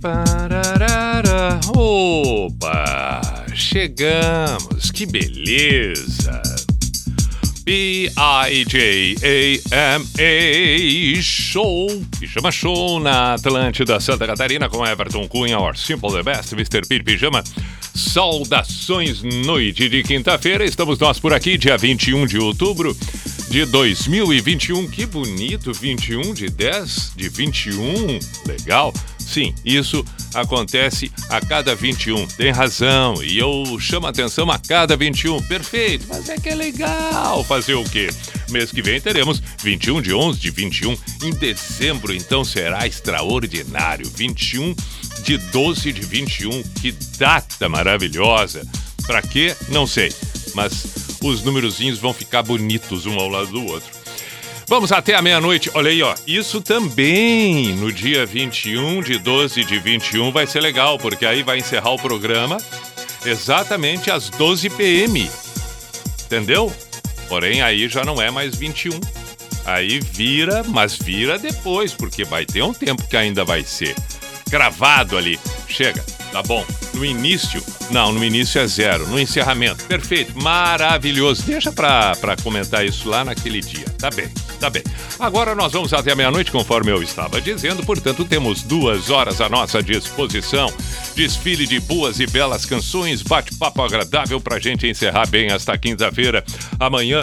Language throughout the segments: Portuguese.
Pararara. Opa! Chegamos, que beleza! B-I-J-A-M-A Show, Pijama Show na Atlântida Santa Catarina com Everton Cunha, Or Simple the Best, Mr. P Pijama. Saudações, noite de quinta-feira, estamos nós por aqui, dia 21 de outubro de 2021. Que bonito, 21 de 10 de 21, legal. Sim, isso acontece a cada 21. Tem razão. E eu chamo atenção a cada 21. Perfeito. Mas é que é legal fazer o quê? Mês que vem teremos 21 de 11 de 21. Em dezembro, então, será extraordinário. 21 de 12 de 21. Que data maravilhosa. Pra quê? Não sei. Mas os númerozinhos vão ficar bonitos um ao lado do outro. Vamos até a meia-noite. Olha aí, ó. Isso também no dia 21 de 12 de 21 vai ser legal, porque aí vai encerrar o programa exatamente às 12 p.m. Entendeu? Porém, aí já não é mais 21. Aí vira, mas vira depois, porque vai ter um tempo que ainda vai ser gravado ali. Chega, tá bom. No início, não, no início é zero. No encerramento, perfeito, maravilhoso. Deixa pra, pra comentar isso lá naquele dia. Tá bem, tá bem. Agora nós vamos até a meia-noite, conforme eu estava dizendo, portanto, temos duas horas à nossa disposição. Desfile de boas e belas canções, bate-papo agradável pra gente encerrar bem esta quinta-feira. Amanhã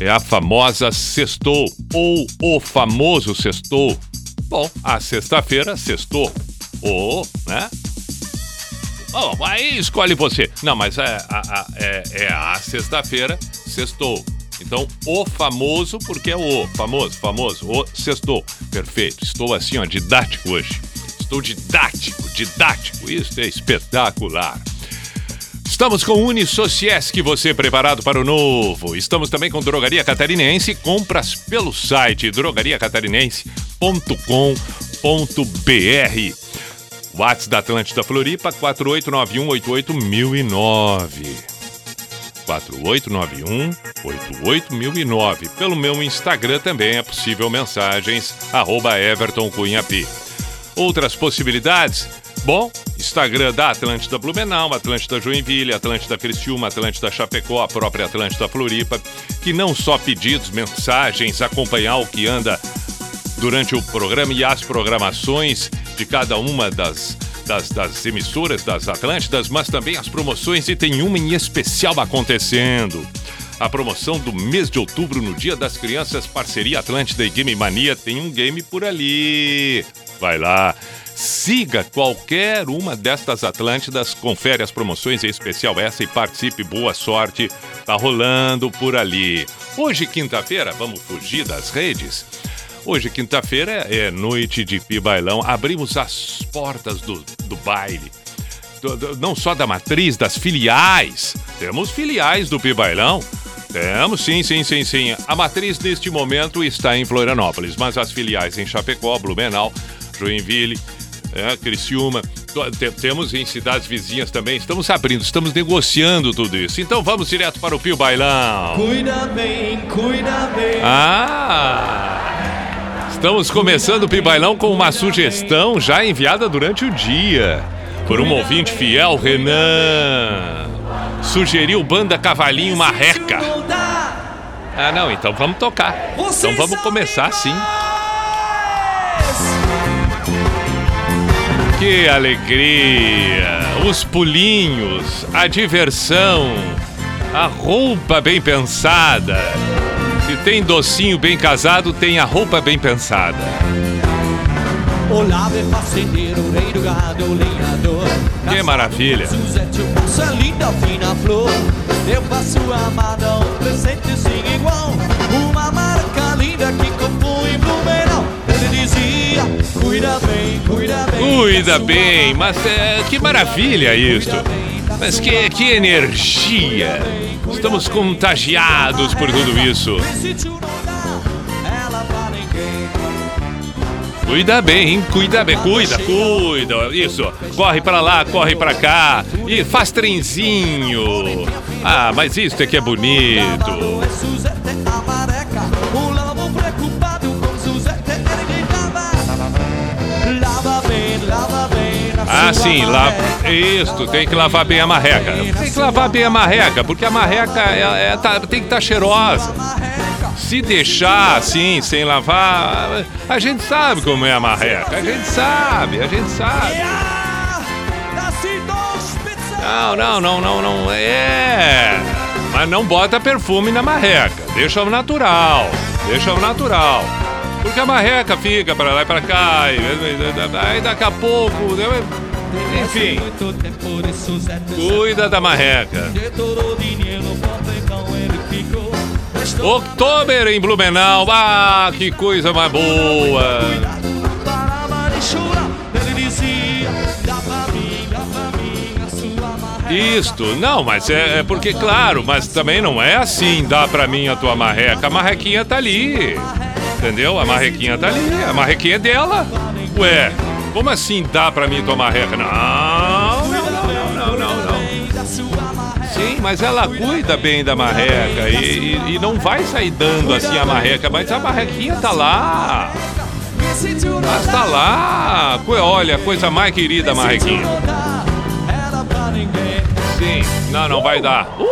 é a famosa sextou, ou o famoso sextou. Bom, a sexta-feira sextou. Ou, né? Aí escolhe você. Não, mas é, é, é a sexta-feira, sextou. Então, o famoso, porque é o famoso, famoso, o sextou. Perfeito. Estou assim, ó, didático hoje. Estou didático, didático. Isso é espetacular. Estamos com Unisociesc, você preparado para o novo. Estamos também com Drogaria Catarinense, compras pelo site drogariacatarinense.com.br. WhatsApp da Atlântida Floripa, 4891-88009. 4891-88009. Pelo meu Instagram também é possível mensagens, arroba. Outras possibilidades? Bom, Instagram da Atlântida Blumenau, Atlântida Joinville, Atlântida Criciúma, Atlântida Chapecó, a própria Atlântida Floripa, que não só pedidos, mensagens, acompanhar o que anda durante o programa e as programações de cada uma das, das, das emissoras das Atlântidas, mas também as promoções, e tem uma em especial acontecendo. A promoção do mês de outubro, no Dia das Crianças, parceria Atlântida e Game Mania, tem um game por ali. Vai lá. Siga qualquer uma destas Atlântidas, confere as promoções em especial essa e participe. Boa sorte, tá rolando por ali. Hoje, quinta-feira, vamos fugir das redes. Hoje, quinta-feira, é noite de Pibailão. Abrimos as portas do, do baile. Não só da matriz, das filiais. Temos filiais do Pibailão. Temos, sim, sim, sim, sim. A matriz neste momento está em Florianópolis, mas as filiais em Chapecó, Blumenau, Joinville, é, Criciúma, temos em cidades vizinhas também. Estamos abrindo, estamos negociando tudo isso. Então vamos direto para o Pio Bailão. Cuida bem, cuida bem. Ah! Estamos começando o Pibailão com uma sugestão já enviada durante o dia por um ouvinte fiel, Renan. Sugeriu banda Cavalinho Marreca. Ah, não, então vamos tocar. Então vamos começar sim. Que alegria! Os pulinhos, a diversão, a roupa bem pensada. Se tem docinho bem casado, tem a roupa bem pensada. Olá, fazendeiro, rei do gado, lenhador. Que maravilha! Cuida bem, mas é, que maravilha isto. Mas que, que energia. Estamos contagiados por tudo isso. Cuida bem, cuida bem, cuida, cuida. Isso. Corre pra lá, corre pra cá. E faz trenzinho. Ah, mas isso é que é bonito. Ah, sim, lá. Isso, tem que lavar bem a marreca. Tem que lavar bem a marreca, porque a marreca é, é- tá- tem que estar cheirosa. Marreca. Se deixar assim, sem lavar, a gente sabe como é a marreca. A gente sabe, a gente sabe. Não, não, não, não, não. É. Mas não bota perfume na marreca. Deixa o natural. Deixa o natural. Porque a marreca fica pra lá e pra cá. E, aí daqui a pouco. Enfim, de Suzete. cuida da marreca. Oktober em Blumenau. Ah, que coisa mais boa. Isto, não, mas é, é porque, claro, mas também não é assim, dá pra mim a tua marreca. A marrequinha tá ali. Entendeu? A marrequinha tá ali. A marrequinha é dela. Ué, como assim dá pra mim tua marreca? Não, não, não, não, não, não. Sim, mas ela cuida bem da marreca e, e- e não vai sair dando assim a marreca, mas a marrequinha tá lá. Mas tá lá. Olha, coisa mais querida, marrequinha. Sim, não, não vai dar. Uh,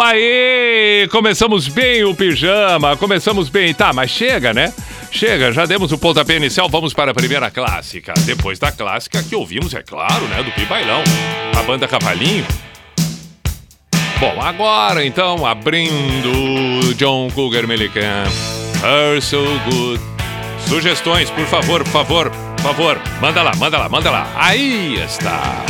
aê! Começamos bem o pijama, começamos bem. Tá, mas chega, né? Chega, já demos o pontapé inicial, vamos para a primeira clássica. Depois da clássica que ouvimos, é claro, né, do Pibailão, a banda Cavalinho. Bom, agora então, abrindo John Cougar Melican, Her So Good. Sugestões, por favor, por favor, por favor, manda lá, manda lá, manda lá. Aí está.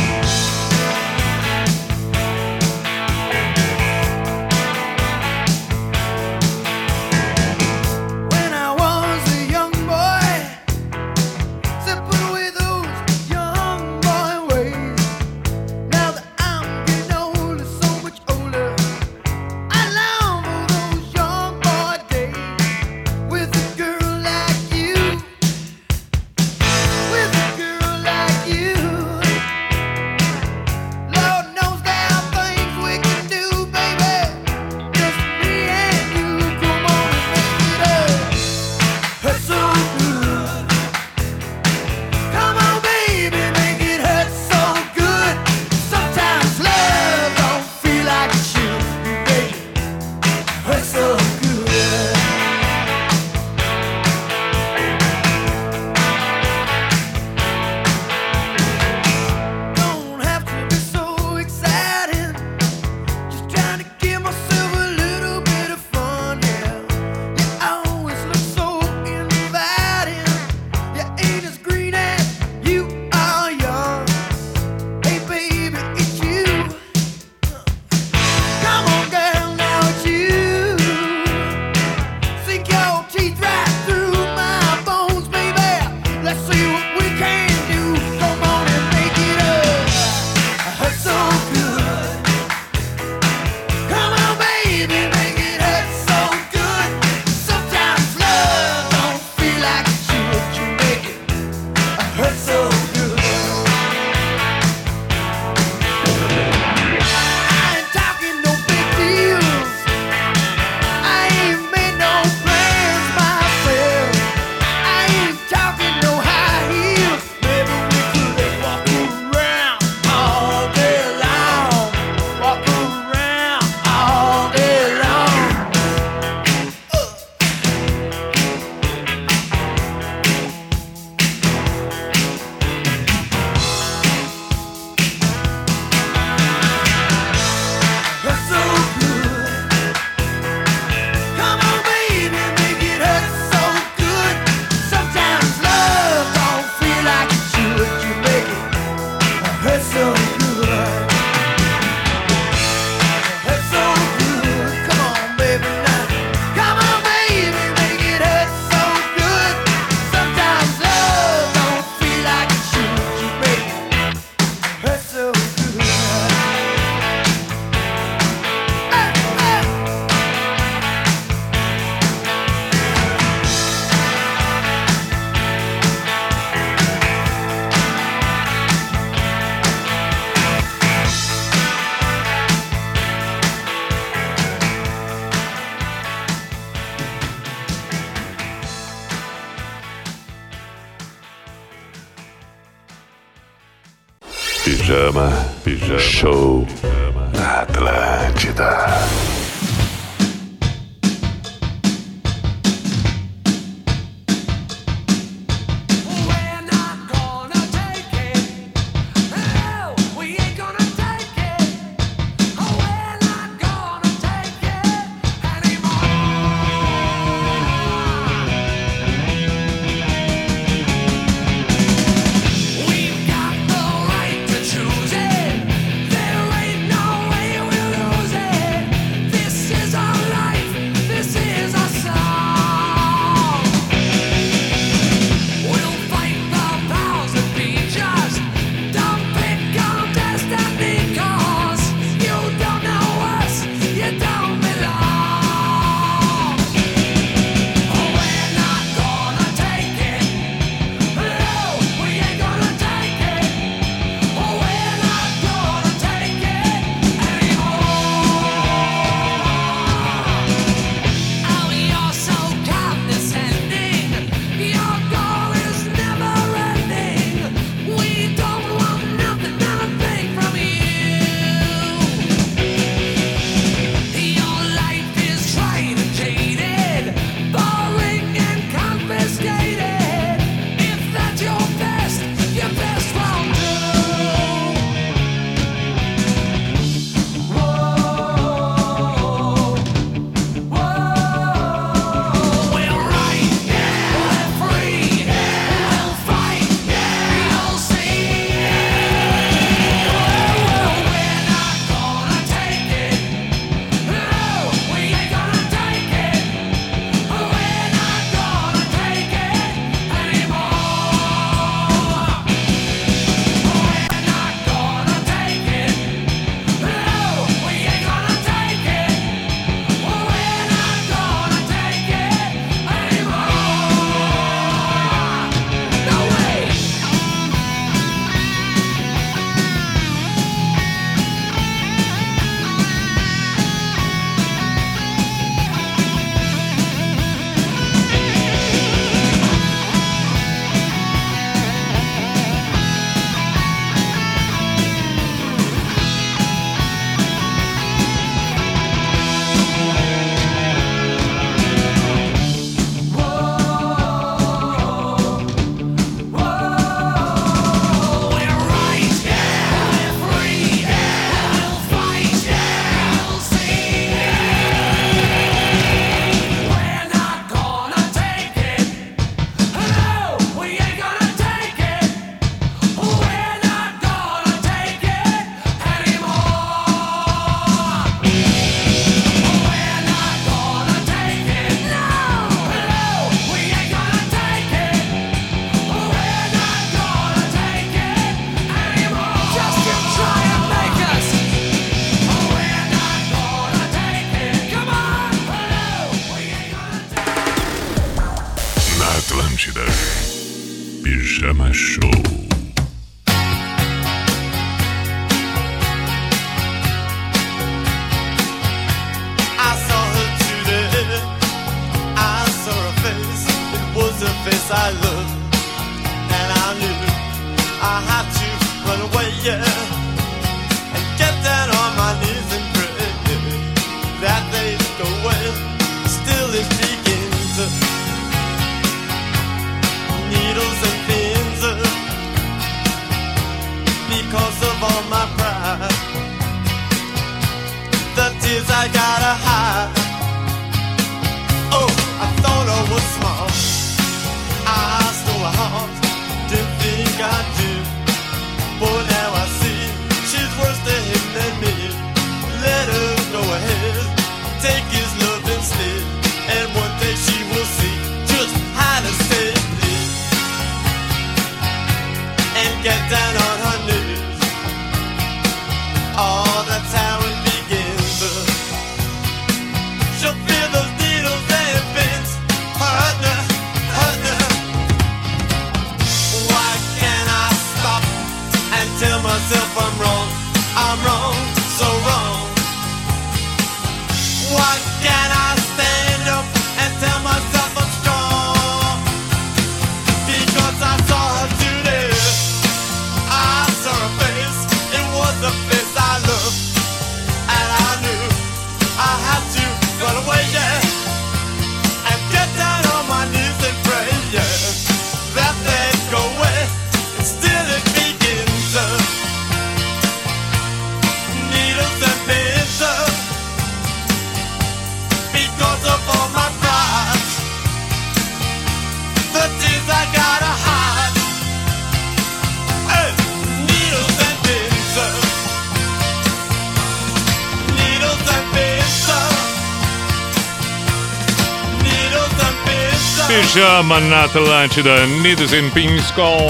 Pijama na Atlântida, and Pins com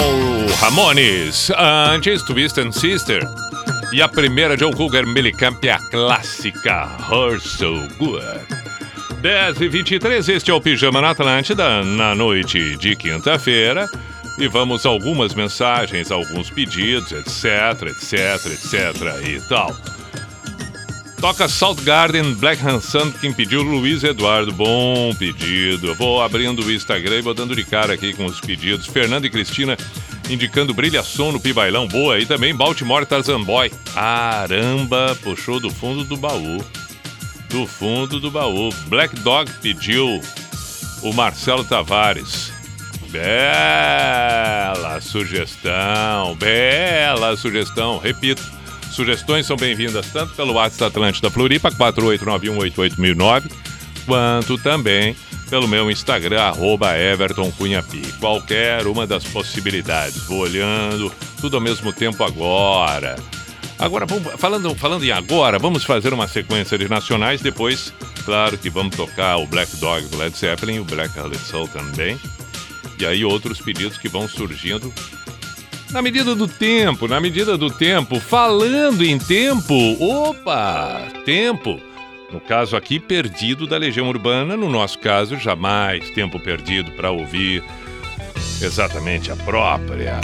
Ramones. Antes, Twist and Sister. E a primeira, Joe Cougar Mellencamp, é a clássica Her So Good. 10 e 23 este é o Pijama na Atlântida, na noite de quinta-feira. E vamos a algumas mensagens, alguns pedidos, etc, etc, etc e tal. Toca Salt Garden, Black Hanson, quem pediu Luiz Eduardo. Bom pedido. Eu vou abrindo o Instagram e vou dando de cara aqui com os pedidos. Fernando e Cristina indicando Brilha Som no Pibailão. Boa. E também Baltimore Tarzan Boy. Caramba, puxou do fundo do baú. Do fundo do baú. Black Dog pediu o Marcelo Tavares. Bela sugestão, bela sugestão. Repito, sugestões são bem-vindas tanto pelo WhatsApp Atlântida Floripa, 489188009, quanto também pelo meu Instagram, arroba Everton. Qualquer uma das possibilidades. Vou olhando, tudo ao mesmo tempo agora. Agora, vamos, falando, falando em agora, vamos fazer uma sequência de nacionais. Depois, claro que vamos tocar o Black Dog do Led Zeppelin, o Black Hearted Soul também. E aí outros pedidos que vão surgindo na medida do tempo, na medida do tempo. Falando em tempo, opa, tempo. No caso aqui, perdido da Legião Urbana. No nosso caso, jamais tempo perdido para ouvir exatamente a própria.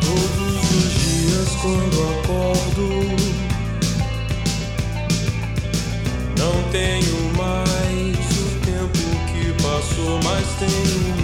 Todos os dias quando acordo passou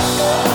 E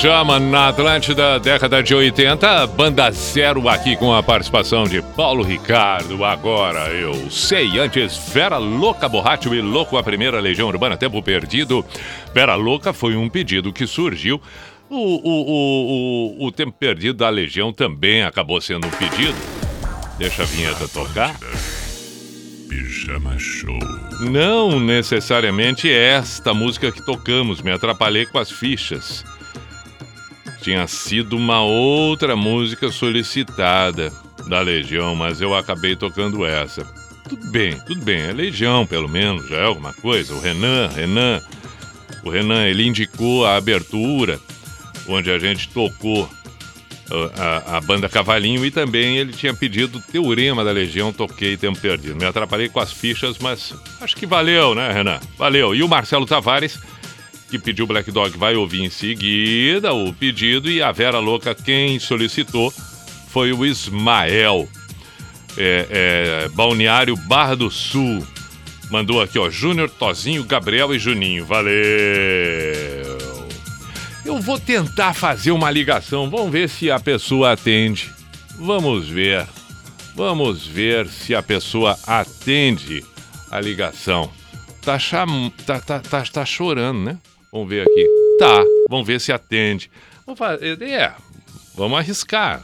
Pijama na Atlântida, década de 80, banda zero aqui com a participação de Paulo Ricardo. Agora eu sei, antes Vera Louca Borracho e Louco, a primeira Legião Urbana, Tempo Perdido. Vera Louca foi um pedido que surgiu. O, o, o, o, o Tempo Perdido da Legião também acabou sendo um pedido. Deixa a vinheta tocar. Pijama Show. Não necessariamente esta música que tocamos, me atrapalhei com as fichas. Tinha sido uma outra música solicitada da Legião, mas eu acabei tocando essa. Tudo bem, tudo bem, é Legião pelo menos, já é alguma coisa. O Renan, Renan, o Renan, ele indicou a abertura, onde a gente tocou a, a- a banda Cavalinho e também ele tinha pedido Teorema da Legião, toquei Tempo Perdido. Me atrapalhei com as fichas, mas acho que valeu, né, Renan? Valeu. E o Marcelo Tavares, que pediu Black Dog, vai ouvir em seguida o pedido. E a Vera Louca, quem solicitou foi o Ismael. É, é, Balneário Barra do Sul. Mandou aqui, ó, Júnior, Tozinho, Gabriel e Juninho. Valeu! Eu vou tentar fazer uma ligação. Vamos ver se a pessoa atende. Vamos ver. Vamos ver se a pessoa atende a ligação. Tá, cham... tá, tá, tá, tá chorando, né? Vamos ver aqui. Tá, vamos ver se atende. Vamos fazer. É, vamos arriscar.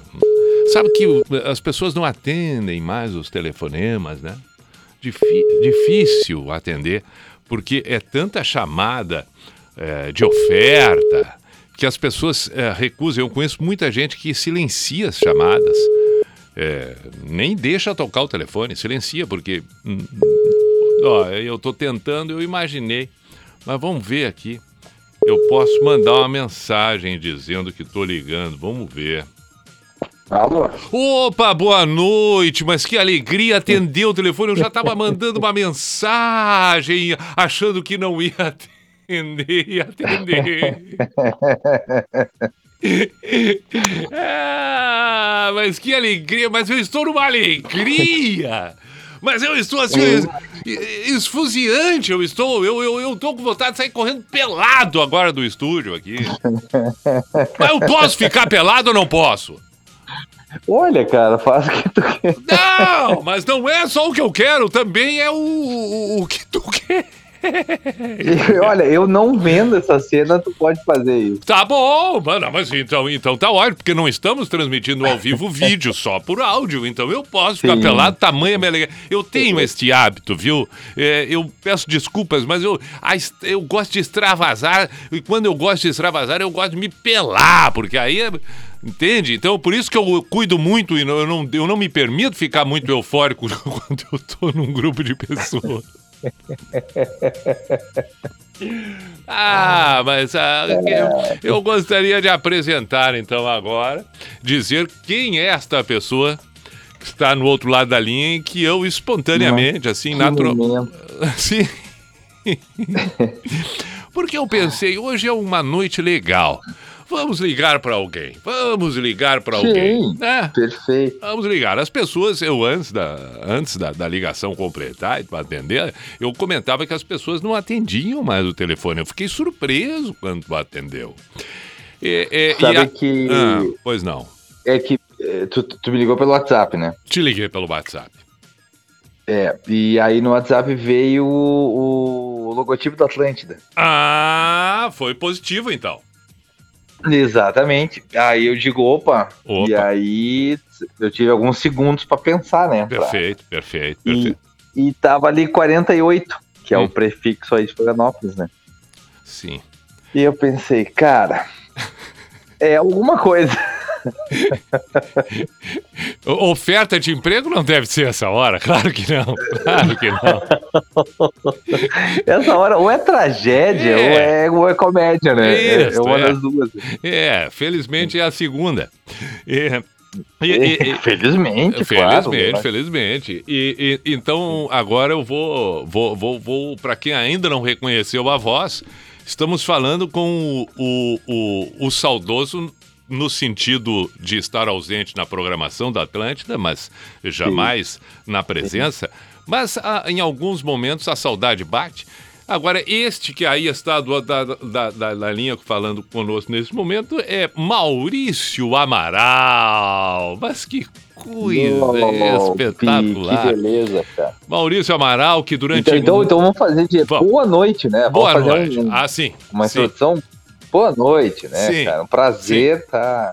Sabe que as pessoas não atendem mais os telefonemas, né? Difí- difícil atender, porque é tanta chamada é, de oferta que as pessoas é, recusam. Eu conheço muita gente que silencia as chamadas. É, nem deixa tocar o telefone, silencia, porque. hum, Ó, eu tô tentando, eu imaginei. Mas vamos ver aqui. Eu posso mandar uma mensagem dizendo que tô ligando. Vamos ver. Alô? Opa, boa noite, mas que alegria atender o telefone. Eu já estava mandando uma mensagem, achando que não ia atender, ia atender. Ah, mas que alegria, mas eu estou numa alegria. Mas eu estou assim, es- esfuziante, eu estou, eu, eu, eu tô com vontade de sair correndo pelado agora do estúdio aqui. Mas eu posso ficar pelado ou não posso? Olha, cara, faz o que tu quer. Não, mas não é só o que eu quero, também é o, o, o que tu quer. E, olha, eu não vendo essa cena, tu pode fazer isso. Tá bom, mano, mas então, então tá ótimo, porque não estamos transmitindo ao vivo vídeo, só por áudio, então eu posso ficar Sim. pelado, tamanho minha alegria. Eu tenho este hábito, viu? É, eu peço desculpas, mas eu, a eu gosto de extravasar, e quando eu gosto de extravasar, eu gosto de me pelar, porque aí é. Entende? Então, por isso que eu cuido muito e eu não, eu não me permito ficar muito eufórico quando eu tô num grupo de pessoas. Ah, mas ah, eu, eu gostaria de apresentar então agora, dizer quem é esta pessoa que está no outro lado da linha e que eu espontaneamente, assim, Que natural. momento. Sim. Porque eu pensei, hoje é uma noite legal. Vamos ligar para alguém. Vamos ligar para alguém. Né? Perfeito. Vamos ligar. As pessoas, eu antes da, antes da, da ligação completar e para atender, eu comentava que as pessoas não atendiam mais o telefone. Eu fiquei surpreso quando tu atendeu. E, e- e Sabe a- que- Ah, pois não. É que eh, tu, tu me ligou pelo WhatsApp, né? Te liguei pelo WhatsApp. É, e aí no WhatsApp veio o, o logotipo da Atlântida. Ah, foi positivo então. Exatamente. Aí eu digo, opa, Opa. e aí eu tive alguns segundos pra pensar, né? pra- Perfeito, perfeito, E, perfeito. e tava ali 48, que é Hum. o prefixo aí de Florianópolis, né? Sim. E eu pensei, cara, é alguma coisa. Oferta de emprego não deve ser essa hora, claro que não. Claro que não. Essa hora ou é tragédia É. ou, é, ou é comédia, né? É- Isso, é uma é. das duas. É, felizmente é a segunda. E- e- e- e- felizmente, Felizmente, claro. felizmente. E- então agora eu vou, vou, vou, vou para quem ainda não reconheceu a voz, estamos falando com o, o, o, o saudoso no sentido de estar ausente na programação da Atlântida, mas jamais na presença. Mas ah, em alguns momentos a saudade bate. Agora, este que aí está do, da, da, da, da linha falando conosco nesse momento é Maurício Amaral. Mas que coisa Oh, espetacular. Que beleza, cara. Maurício Amaral, que durante. Então, então, então vamos fazer de Vamos. boa noite, né? Boa vamos fazer noite. um- Ah, sim. uma sim. introdução. Boa noite, né, Sim. cara? Um prazer estar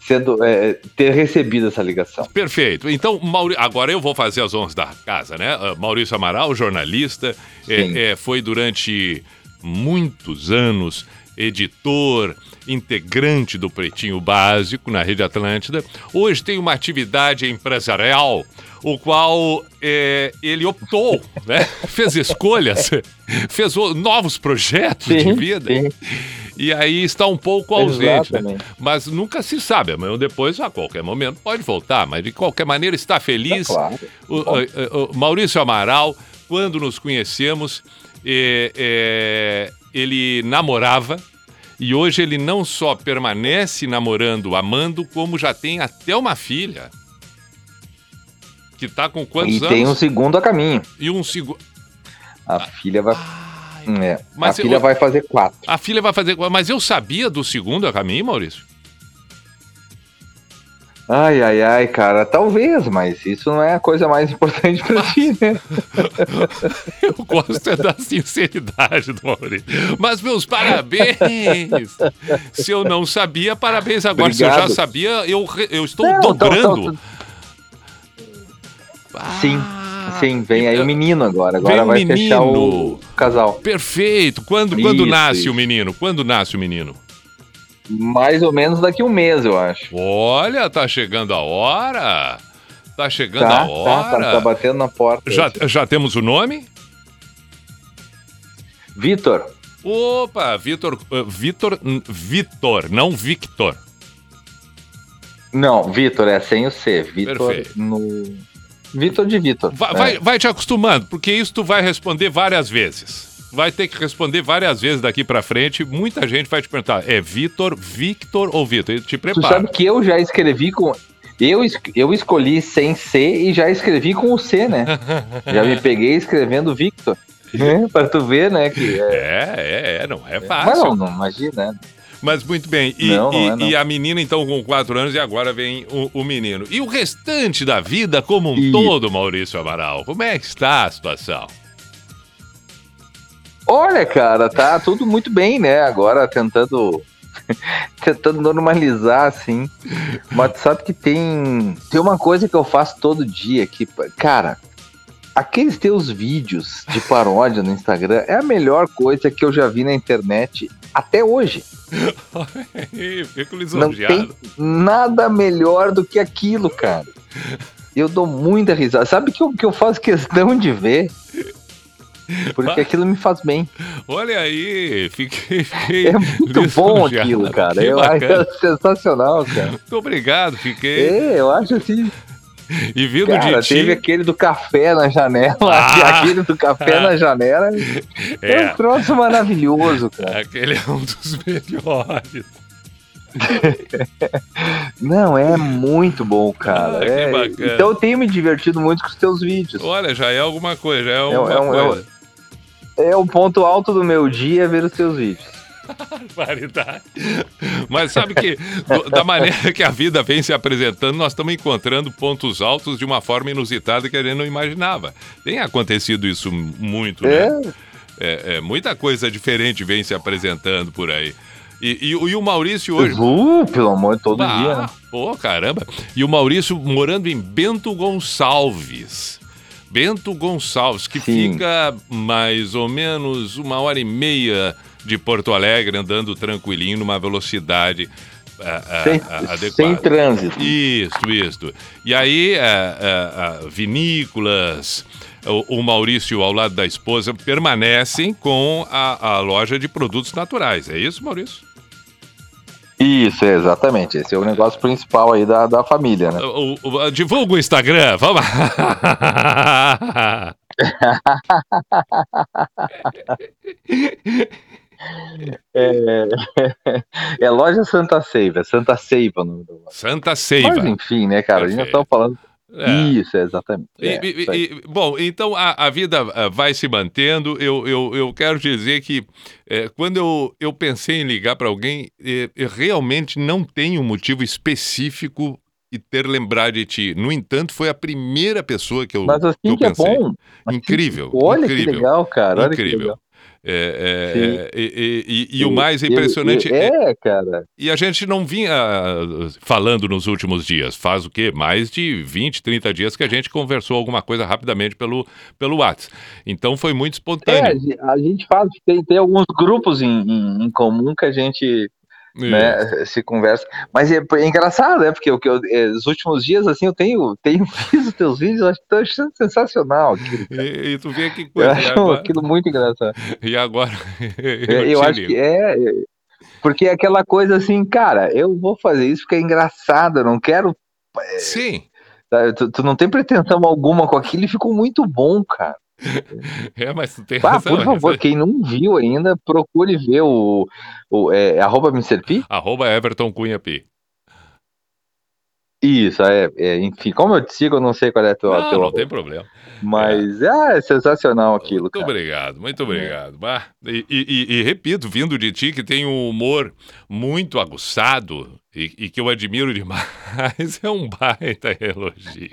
sendo é, ter recebido essa ligação. Perfeito. Então, Mauri... agora eu vou fazer as honras da casa, né? Ah, Maurício Amaral, jornalista, é, é, foi durante muitos anos editor, integrante do Pretinho Básico na Rede Atlântida. Hoje tem uma atividade empresarial, o qual é, ele optou, né? fez escolhas, fez novos projetos de Sim, vida. sim. E aí está um pouco ausente, né? Mas nunca se sabe, amanhã ou depois, a qualquer momento, pode voltar. Mas de qualquer maneira está feliz. É claro. O, o- o Maurício Amaral, quando nos conhecemos, é, é, ele namorava. E hoje ele não só permanece namorando, amando, como já tem até uma filha. Que tá com quantos E anos? tem um segundo a caminho. E um segundo. A filha vai. É, mas a filha eu- vai fazer quatro. A filha vai fazer. Mas eu sabia do segundo a caminho, Maurício? Ai, ai, ai, cara, talvez, mas isso não é a coisa mais importante pra ti, né? Eu gosto é da sinceridade do Maurício. Mas meus parabéns! Se eu não sabia, parabéns agora. Se eu já Obrigado. sabia, eu, eu estou Não, então, dobrando. Sim, Ah, sim, vem aí o menino agora. Vem Agora o vai fechar menino. o casal. Perfeito. Quando, quando Isso, nasce isso. o menino? Quando nasce o menino? Mais ou menos daqui um mês, eu acho. Olha, tá chegando a hora. Tá chegando Tá, a tá, hora. tá, tá batendo na porta. já, já temos o nome? Vitor, Opa, Vitor. uh, Vitor. Vitor, não Victor. não, Vitor é sem o C. Vitor no. Vitor de Vitor. Vai, é. vai, vai te acostumando, porque isso tu vai responder várias vezes. Vai ter que responder várias vezes daqui pra frente. Muita gente vai te perguntar: é Vitor, Victor ou Vitor? Te Tu prepara. sabe que eu já escrevi com. Eu, eu escolhi sem C e já escrevi com o C, né? já me peguei escrevendo Victor. Né? Pra tu ver, né? Que é... É, é, é, não é Mas fácil. não, não imagina, né? Mas muito bem. E, Não, não e- é, não. e a menina, então, com quatro anos, e agora vem o, o menino. E o restante da vida como um E- todo, Maurício Amaral? Como é que está a situação? Olha, cara, tá tudo muito bem, né? Agora tentando tentando normalizar assim. Mas sabe que tem tem uma coisa que eu faço todo dia que, cara, aqueles teus vídeos de paródia no Instagram é a melhor coisa que eu já vi na internet até hoje. Fico Não lisonjeado. tem nada melhor do que aquilo, cara. Eu dou muita risada. Sabe que eu, que eu faço questão de ver? Porque aquilo me faz bem. Olha aí, fiquei. fiquei É muito bom aquilo, cara. Que Eu bacana. acho sensacional, cara. Muito obrigado, fiquei. É, eu acho assim. E vindo Cara, de ti. teve aquele do café na janela. Ah! Aquele do café na janela. É É, um troço maravilhoso, cara. aquele é um dos melhores. Não, é muito bom, cara. Ah, É, bacana. Então eu tenho me divertido muito com os teus vídeos. Olha, já é alguma coisa, já é um- alguma é um- é um- coisa. É o ponto alto do meu dia ver os teus vídeos. Mas sabe que, do- da maneira que a vida vem se apresentando, nós estamos encontrando pontos altos de uma forma inusitada que a gente não imaginava. Tem acontecido isso muito, né? É, É, é, muita coisa diferente vem se apresentando por aí. E, e o- e o Maurício hoje. uh, pelo amor de todo Ah, dia, né? Pô, caramba. E o Maurício morando em Bento Gonçalves. Bento Gonçalves, que Sim. fica mais ou menos uma hora e meia de Porto Alegre, andando tranquilinho, numa velocidade ah, ah, Sem, ah, adequada. sem trânsito. Isso, isso. E aí, ah, vinícolas, o, o Maurício ao lado da esposa permanecem com a, a loja de produtos naturais. É isso, Maurício? Isso, é, exatamente. Esse é o negócio principal aí da, da família, né? O, o- divulga o Instagram, vamos. É, é loja Santa Seiva, Santa Seiva o nome do. Santa Seiva. Mas enfim, né, cara? A gente já Perfeito. tá falando. É. Isso, é, exatamente. E- É, e- e- bom, então a, a vida ah, vai se mantendo. Eu, eu, eu quero dizer que eh, quando eu, eu pensei em ligar para alguém, eh, eu realmente não tenho um motivo específico e ter lembrado de ti. No entanto, foi a primeira pessoa que eu, Mas assim eu que é pensei. bom. Assim, Incrível, Olha incrível, que legal, cara. Olha que incrível. legal. É, é, é, e, e- e- e o mais impressionante é, é, cara. E a gente não vinha ah, falando nos últimos dias. Faz o quê? Mais de 20, 30 dias que a gente conversou alguma coisa rapidamente pelo, pelo WhatsApp. Então foi muito É, espontâneo. ge- a gente faz, tem, tem alguns grupos em, em, em comum que a gente né, se conversa. Mas é, é engraçado, né? Porque o que eu, é, os últimos dias, assim, eu tenho, tenho visto teus vídeos, eu acho tô achando sensacional aquilo. E, e tu vê que Eu coisa. E acho agora, aquilo muito engraçado. e agora É, eu, Eu, acho que é. é, Porque é aquela coisa assim, cara, eu vou fazer isso porque é engraçado, eu não quero. Sim, Tu, tu não tem pretensão alguma com aquilo e ficou muito bom, cara. É, mas tu tem Ah, razão. por favor, quem não viu ainda, procure ver o. o é, arroba Mr. P? Arroba Everton Cunha P. Isso, é, é, enfim, como eu te sigo, eu não sei qual é Não, teu não arroba. tem problema. Mas ah, é sensacional aquilo, Muito cara. obrigado, muito obrigado. Bah, e, e- e- e repito, vindo de ti, que tem um humor muito aguçado e, e que eu admiro demais, é um baita elogio.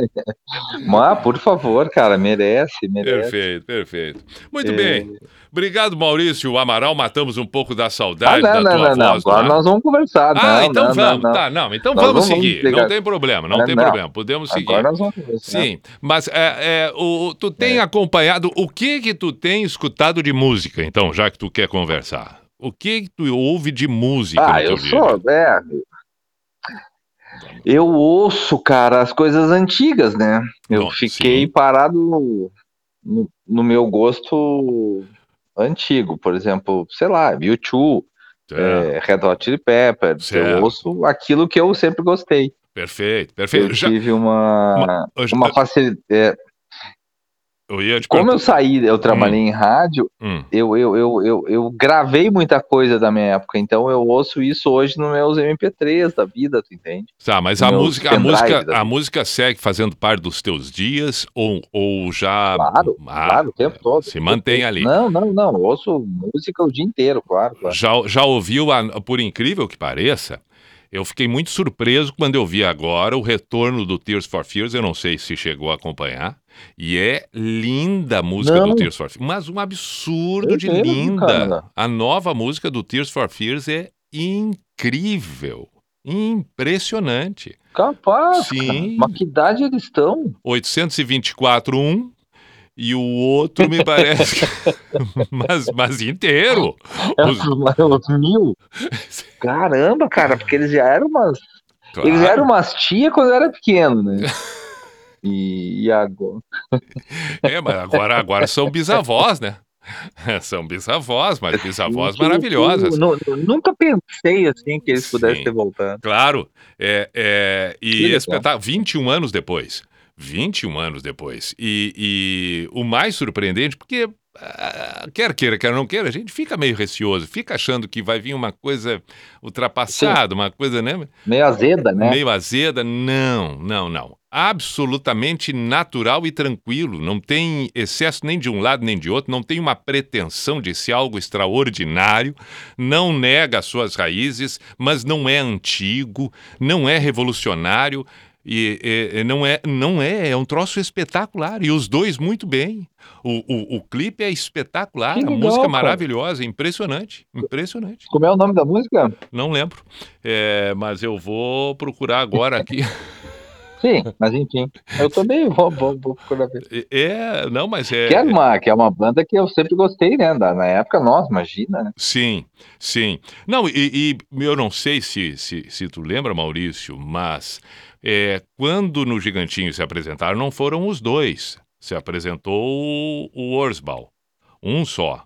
Mas, por favor, cara, merece, merece. perfeito, perfeito. Muito É. bem. Obrigado, Maurício Amaral. Matamos um pouco da Ah, saudade não, da não, tua não, não. voz. Agora no ar. nós vamos conversar. Ah, não, então não, vamos. Não, não. Tá, não, então Nós vamos seguir. Não tem problema, não Não, tem não. problema. Podemos seguir. Agora nós vamos conversar. Sim, mas é, é, o, tu tem acompanhado, o que que tu tem escutado de música, então, já que tu quer conversar? O que tu ouve de música Ah, eu dia? sou, é. Eu ouço, cara, as coisas antigas, né? Eu Bom, fiquei sim. parado no, no- no meu gosto antigo, por exemplo, sei lá, U2, É, é, Red Hot Chili Peppers. Certo. Eu ouço aquilo que eu sempre gostei. perfeito, Eu perfeito. Já, tive uma, eu, uma facilidade. Eu ia como eu saí, eu trabalhei em rádio, Hum, eu, eu, eu, eu, eu gravei muita coisa da minha época, então eu ouço isso hoje nos meus MP3 da vida, tu entende? tá, mas a música, a música, a música segue fazendo parte dos teus dias ou, ou já Claro, Ah, claro, o tempo todo. se mantém ali? Não, não, não, eu ouço música o dia inteiro, claro, claro. Já, já ouviu, a- por incrível que pareça, eu fiquei muito surpreso quando eu vi agora o retorno do Tears for Fears. Eu não sei se chegou a acompanhar. E é linda a música Não. do Tears for Fears. Mas um absurdo Eu de mesmo, linda. cara. A nova música do Tears for Fears é incrível. Impressionante. Capaz, Sim. cara. Mas que idade eles estão? 824 um e o outro me parece. mas, mas inteiro. É Os- os, os mil. Caramba, cara, porque eles já eram umas. Claro. Eles eram umas tia quando eu era pequeno, né? E, e agora. É, mas agora, agora são bisavós, né? São bisavós, mas bisavós Que maravilhosas. Nu- nu- Nunca pensei assim que eles Sim. pudessem ter voltado. Claro. É, é, e espetáculo, 21 anos depois. 21 anos depois. E, e o mais surpreendente, porque quer queira, quer não queira, a gente fica meio receoso, fica achando que vai vir uma coisa ultrapassada, uma coisa, né? Meio azeda, né? meio azeda. Não, não, não. Absolutamente natural e tranquilo. Não tem excesso nem de um lado nem de outro. Não tem uma pretensão de ser algo extraordinário. Não nega as suas raízes, mas não é antigo, não é revolucionário. E, e- não é, não é, é um troço espetacular. E os dois muito bem. O, o, o clipe é espetacular, Que a legal, música é maravilhosa, impressionante, impressionante. Como é o nome da música? Não lembro, É, mas eu vou procurar agora aqui. Sim, mas enfim. Eu também vou, vou, vou procurar ver. É, não, mas é. Que é, uma, que é uma banda que eu sempre gostei, né? Da, na época, nossa, imagina, né? Sim, sim. Não, e, e eu não sei se, se, se tu lembra, Maurício, mas é, quando no Gigantinho se apresentaram, não foram os dois. Se apresentou o, Orsbal, um só.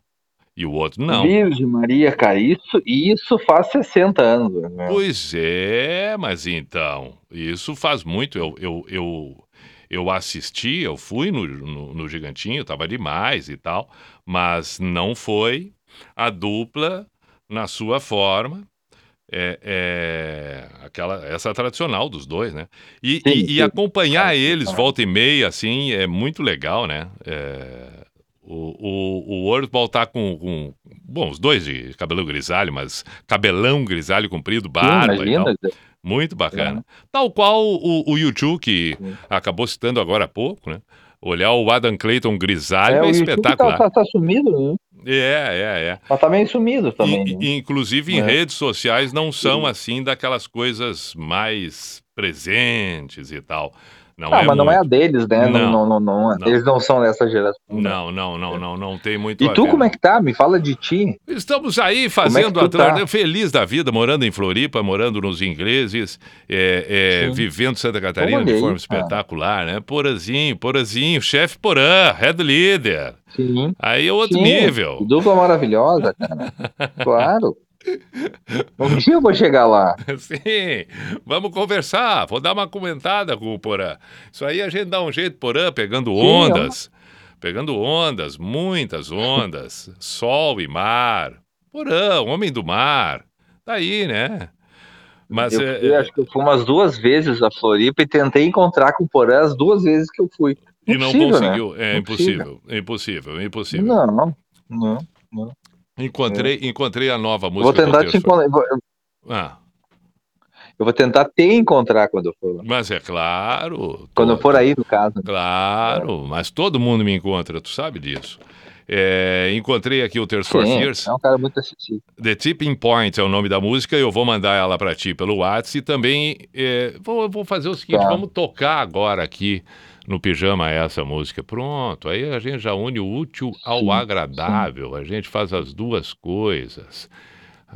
E o outro não. Virgem Maria, cara, isso, e isso faz 60 anos. Né? Pois é, mas então, isso faz muito. Eu, eu, eu, eu assisti, eu fui no, no, no Gigantinho, tava demais e tal, mas não foi a dupla na sua forma. É, é, aquela, essa tradicional dos dois, né? E, Sim, e- e sim. acompanhar Ah, eles sim. volta e meia, assim, é muito legal, né? É, o, o, o Wordball tá com, com- Bom, os dois de cabelo grisalho, mas cabelão grisalho comprido, Sim, barba e tal. Muito bacana. Tal qual o, o YouTube, que Sim. acabou citando agora há pouco, né? Olhar o Adam Clayton grisalho é, o YouTube espetacular. Tá, tá, tá sumido, né? É, é, é. Mas tá meio sumido também. E- né? inclusive em É. redes sociais não são assim daquelas coisas mais presentes e tal. Não ah, é mas não é a muito. deles, né? Não, Não. não, não, não- Não. Eles não são dessa geração. né? Não, não, não, não, não tem muito E tu, como é que tá? Me fala de ti. Estamos aí é fazendo tu Atlanta, tá? feliz da vida, morando em Floripa, morando nos ingleses, é, é, vivendo Santa Catarina Olha de forma espetacular, né? Porazinho, Porazinho, chefe Porã, head leader. Sim. Aí é outro Sim. nível. Dupla maravilhosa, cara. claro. Um dia eu vou chegar lá. Sim, vamos conversar, vou dar uma comentada com o Porã. Isso aí a gente dá um jeito, Porã, pegando Sim, ondas, pegando ondas, muitas ondas, sol e mar. Porã, homem do mar, tá aí, né? Mas eu é, acho que eu fui umas duas vezes a Floripa e tentei encontrar com o Porã as duas vezes que eu fui. e não Impossível, né? conseguiu, é impossível, impossível, impossível. Não, não. Encontrei, encontrei a nova música vou tentar te encontrar. eu vou- Ah, Eu vou tentar te encontrar quando eu for lá. mas é claro. Quando eu for aí, no caso. Claro, mas todo mundo me encontra, tu sabe disso. É, encontrei aqui o Tears for Sim, Fears. é um cara muito acessível. The Tipping Point é o nome da música. Eu vou mandar ela pra ti pelo WhatsApp e também é, vou, vou fazer o seguinte: Tá. vamos tocar agora aqui no pijama essa música. Pronto, aí a gente já une o útil ao agradável. A gente faz as duas coisas.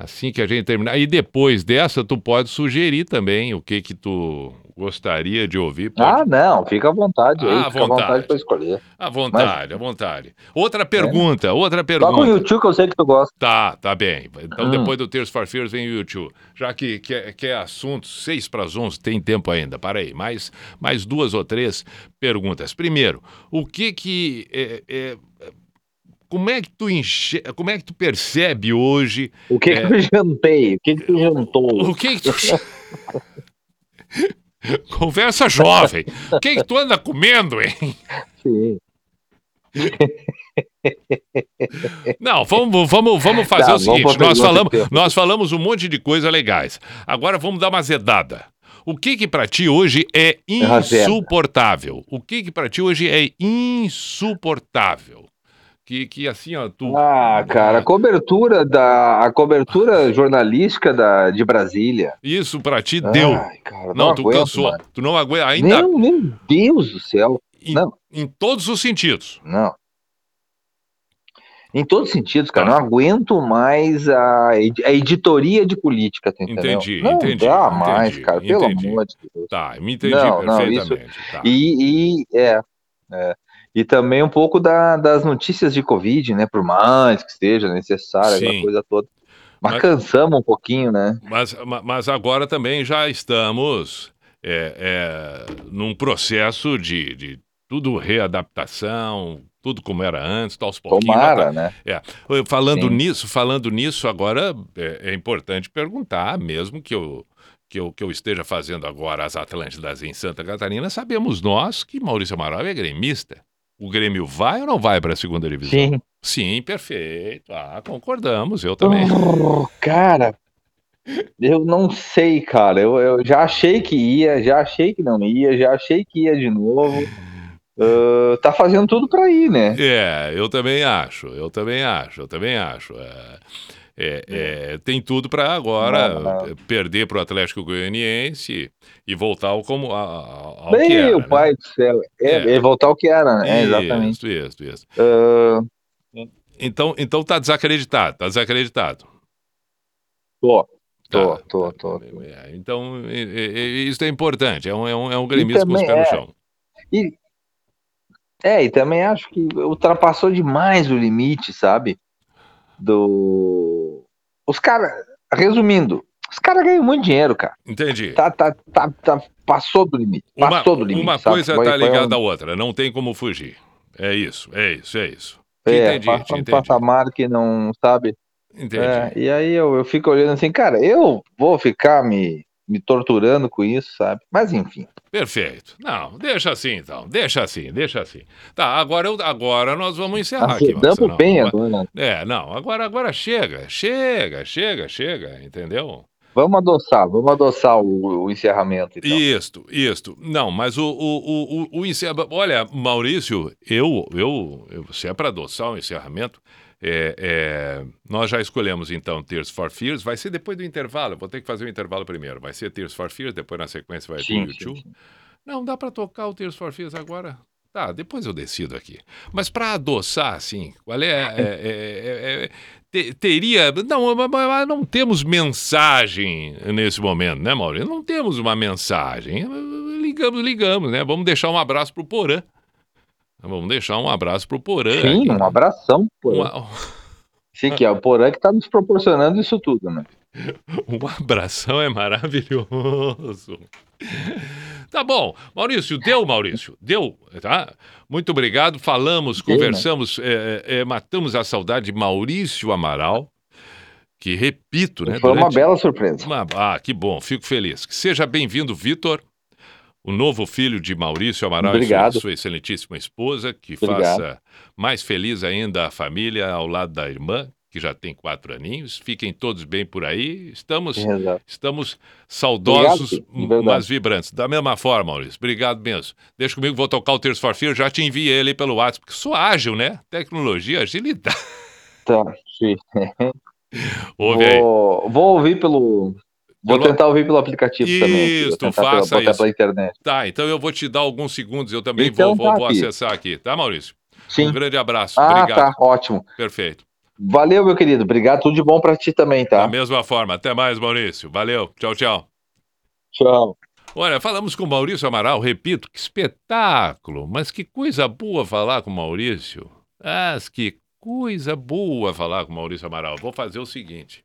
Assim que a gente terminar. E depois dessa, tu pode sugerir também o que que tu gostaria de ouvir. Pode Ah, não, fica à vontade aí. Ah, fica à vontade. para escolher. À vontade, à vontade. Outra pergunta, outra Toca o pergunta. YouTube que eu sei que tu gosta. Tá, tá bem. Então Hum. depois do Tears for Fears vem o YouTube. Já que, que, é- que é assunto, seis para as onze, tem tempo ainda. Para aí, mais, mais duas ou três perguntas. Primeiro, o que que... é- é- como é que tu enche... como é que tu percebe hoje O que, É. que eu jantei? O que, que tu jantou? o que que tu... Conversa jovem. O que que tu anda comendo, hein? Sim. Não, vamos, vamos, vamos fazer Tá, o vamos seguinte: pra nós falamos, nós falamos um monte de coisa legais. Agora vamos dar uma zedada. O que que pra ti hoje é insuportável? O que que pra ti hoje é insuportável? Que, que assim, ó, tu... Ah, cara, a cobertura da a cobertura jornalística da, de Brasília. Isso pra ti deu. Ai, cara, não, não tu aguento, cansou. mano. Tu não aguenta ainda Meu, meu Deus do céu. em, não. em todos os sentidos. Não. Em todos os sentidos, cara. Tá. Não aguento mais a, a editoria de política, tá entendeu? Entendi, não entendi, dá mais, entendi, cara. Pelo entendi. amor de Deus. Tá, me entendi Não, não, perfeitamente. tá. E, e é, é. E também um pouco da- das notícias de Covid, né? Por mais que seja necessária, Sim. aquela coisa toda. Mas, Mas- cansamos um pouquinho, né? Mas, ma- mas agora também já estamos é, é, num processo de, de tudo readaptação, tudo como era antes, tá aos pouquinhos. Tomara, né? É. Falando Sim. nisso, falando nisso, agora é, é importante perguntar, mesmo que eu, que, eu, que eu esteja fazendo agora as Atlântidas em Santa Catarina, sabemos nós que Maurício Amaral é gremista. O Grêmio vai ou não vai para a segunda divisão? Sim. Sim, perfeito. Ah, concordamos, eu também. Oh, cara, eu não sei, cara. Eu, eu já achei que ia, já achei que não ia, já achei que ia de novo. Ah, tá fazendo tudo pra ir, né? É, eu também acho, eu também acho, eu também acho. É, é, é, tem tudo para agora Não, não. perder para o Atlético Goianiense e voltar ao, como, a- a- ao que Meu era, né? pai do céu. É, É. é voltar ao que era, né? É, exatamente. Isso, isso, isso. Ah, Então, então tá desacreditado, tá desacreditado. tô, tô, Tá, tô, tá. tô. tô. É, então, é, é, é, isso é importante, é um, é um, é um gremista com os pés no é. chão. E, é, e também acho que ultrapassou demais o limite, sabe? Do. Os caras, resumindo, os caras ganham muito dinheiro, cara. Entendi. Tá, tá, tá, tá, passou do limite. Uma, Passou do limite. uma sabe? coisa tá foi ligada um- à outra, não tem como fugir. É isso, é isso, é isso. Te É, entendi, passou te um entendi. patamar que não, sabe? Entendi. É, e aí eu, eu fico olhando assim, cara, eu vou ficar me, me torturando com isso, sabe? Mas enfim. Perfeito. Não, deixa assim então. Deixa assim, deixa assim. Tá, agora, eu, agora nós vamos encerrar aqui. Marcelo. bem Agora- agora. É, não, agora, agora chega, chega, chega, chega, entendeu? Vamos adoçar, vamos adoçar o, o encerramento. Então. Isto, isto. Não, mas o, o, o, o, o encerra- Olha, Maurício, eu, eu, eu se é para adoçar o encerramento, é, é, nós já escolhemos então Tears for Fears, vai ser depois do intervalo, vou ter que fazer o intervalo primeiro, vai ser Tears for Fears, depois na sequência vai ter Sim, YouTube. sim. Não, dá pra tocar o Tears for Fears agora? Tá, depois eu decido aqui. Mas pra adoçar, assim, qual é. é- é- é- é- te- teria. Não, mas não temos mensagem nesse momento, né, Maurício? Não temos uma mensagem. Ligamos, ligamos, né? Vamos deixar um abraço pro Porã. Vamos deixar um abraço pro Porã. Sim, aqui. um abração. Uma- Sim, que é o Porã que tá nos proporcionando isso tudo, né? Um abração é maravilhoso. Tá bom. Maurício, deu, Maurício? Deu, tá? Muito obrigado. Falamos, né? conversamos, é, é, matamos a saudade de Maurício Amaral, que repito, né? Foi uma durante- bela surpresa. uma- Ah, que bom, fico feliz. Que seja bem-vindo, Vitor, o novo filho de Maurício Amaral e Obrigado. sua, sua excelentíssima esposa, que Obrigado. faça mais feliz ainda a família ao lado da irmã, que já tem quatro aninhos. Fiquem todos bem por aí. Estamos, Exato. estamos saudosos, Obrigado, mas vibrantes. Da mesma forma, Maurício. Obrigado mesmo. Deixa comigo, vou tocar o Tears for Fear. Já te enviei ele pelo WhatsApp, porque sou ágil, né? Tecnologia, agilidade. Tá, sim. Ouve aí. Vou, vou ouvir pelo. Vou tentar ouvir pelo aplicativo também. Isso, tentar pela, faça botar isso. pela internet. Tá, então eu vou te dar alguns segundos. Eu também Então vou, vou, tá, vou acessar aqui, tá, Maurício? Sim. Um grande abraço. Ah, Obrigado. tá, ótimo. Perfeito. Valeu, meu querido. Obrigado, tudo de bom pra ti também, Da tá? mesma forma. Até mais, Maurício. Valeu. Tchau, tchau. Tchau. Olha, falamos com o Maurício Amaral, repito, que espetáculo, mas que coisa boa falar com o Maurício. Ah, que coisa boa falar com o Maurício Amaral. Vou fazer o seguinte.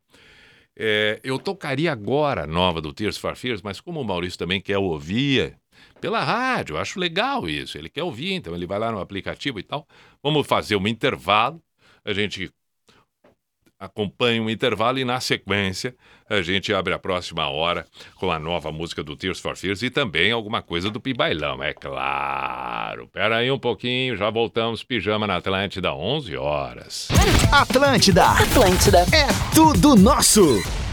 É, eu tocaria agora a nova do Tears for Fears, mas como o Maurício também quer ouvir pela rádio, acho legal isso. Ele quer ouvir, então ele vai lá no aplicativo e tal. Vamos fazer um intervalo. A gente acompanha um intervalo e na sequência a gente abre a próxima hora com a nova música do Tears for Fears e também alguma coisa do Pibailão, é claro. Pera aí um pouquinho, já voltamos. Pijama na Atlântida, 11 horas. Atlântida. Atlântida. É tudo nosso.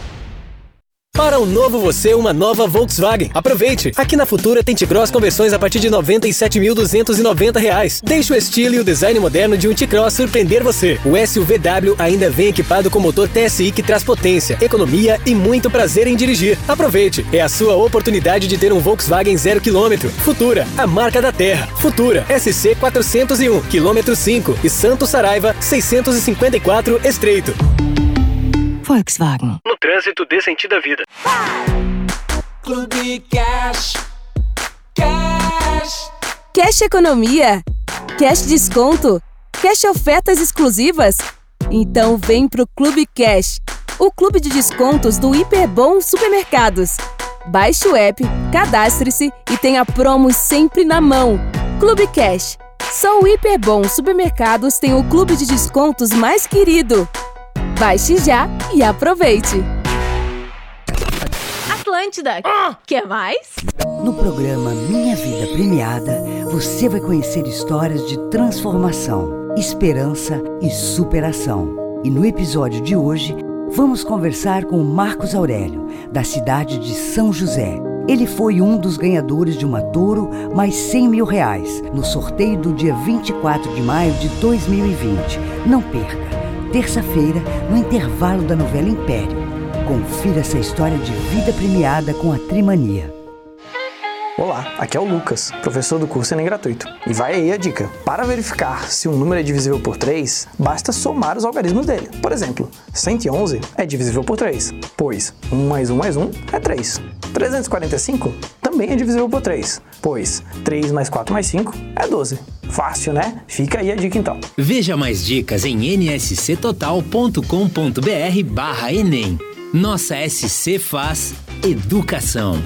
Para um novo você, uma nova Volkswagen. Aproveite! Aqui na Futura tem T-Cross com versões a partir de 97.290 reais. Deixe o estilo e o design moderno de um T-Cross surpreender você. O SUVW ainda vem equipado com motor TSI que traz potência, economia e muito prazer em dirigir. Aproveite! É a sua oportunidade de ter um Volkswagen zero quilômetro. Futura, a marca da terra. Futura, SC 401, quilômetro 5 e Santo Saraiva 654 Estreito. Volkswagen. No trânsito dê sentido à vida. Clube Cash. Cash. Cash Economia? Cash Desconto? Cash Ofertas Exclusivas? Então vem pro Clube Cash, o clube de descontos do Hiperbom Supermercados. Baixe o app, cadastre-se e tenha promos sempre na mão. Clube Cash. Só o Hiperbom Supermercados tem o clube de descontos mais querido. Baixe já e aproveite! Atlântida. Quer mais? No programa Minha Vida Premiada, você vai conhecer histórias de transformação, esperança e superação. E no episódio de hoje, vamos conversar com o Marcos Aurélio, da cidade de São José. Ele foi um dos ganhadores de uma Toro mais 100 mil reais no sorteio do dia 24 de maio de 2020. Não perca! Terça-feira, no intervalo da novela Império. Confira essa história de vida premiada com a Trimania. Olá, aqui é o Lucas, professor do curso Enem Gratuito. E vai aí a dica. Para verificar se um número é divisível por 3, basta somar os algarismos dele. Por exemplo, 111 é divisível por 3, pois 1 mais 1 mais 1 é 3. 345 também é divisível por 3, pois 3 mais 4 mais 5 é 12. Fácil, né? Fica aí a dica então. Veja mais dicas em nsctotal.com.br barra Enem. Nossa SC faz educação.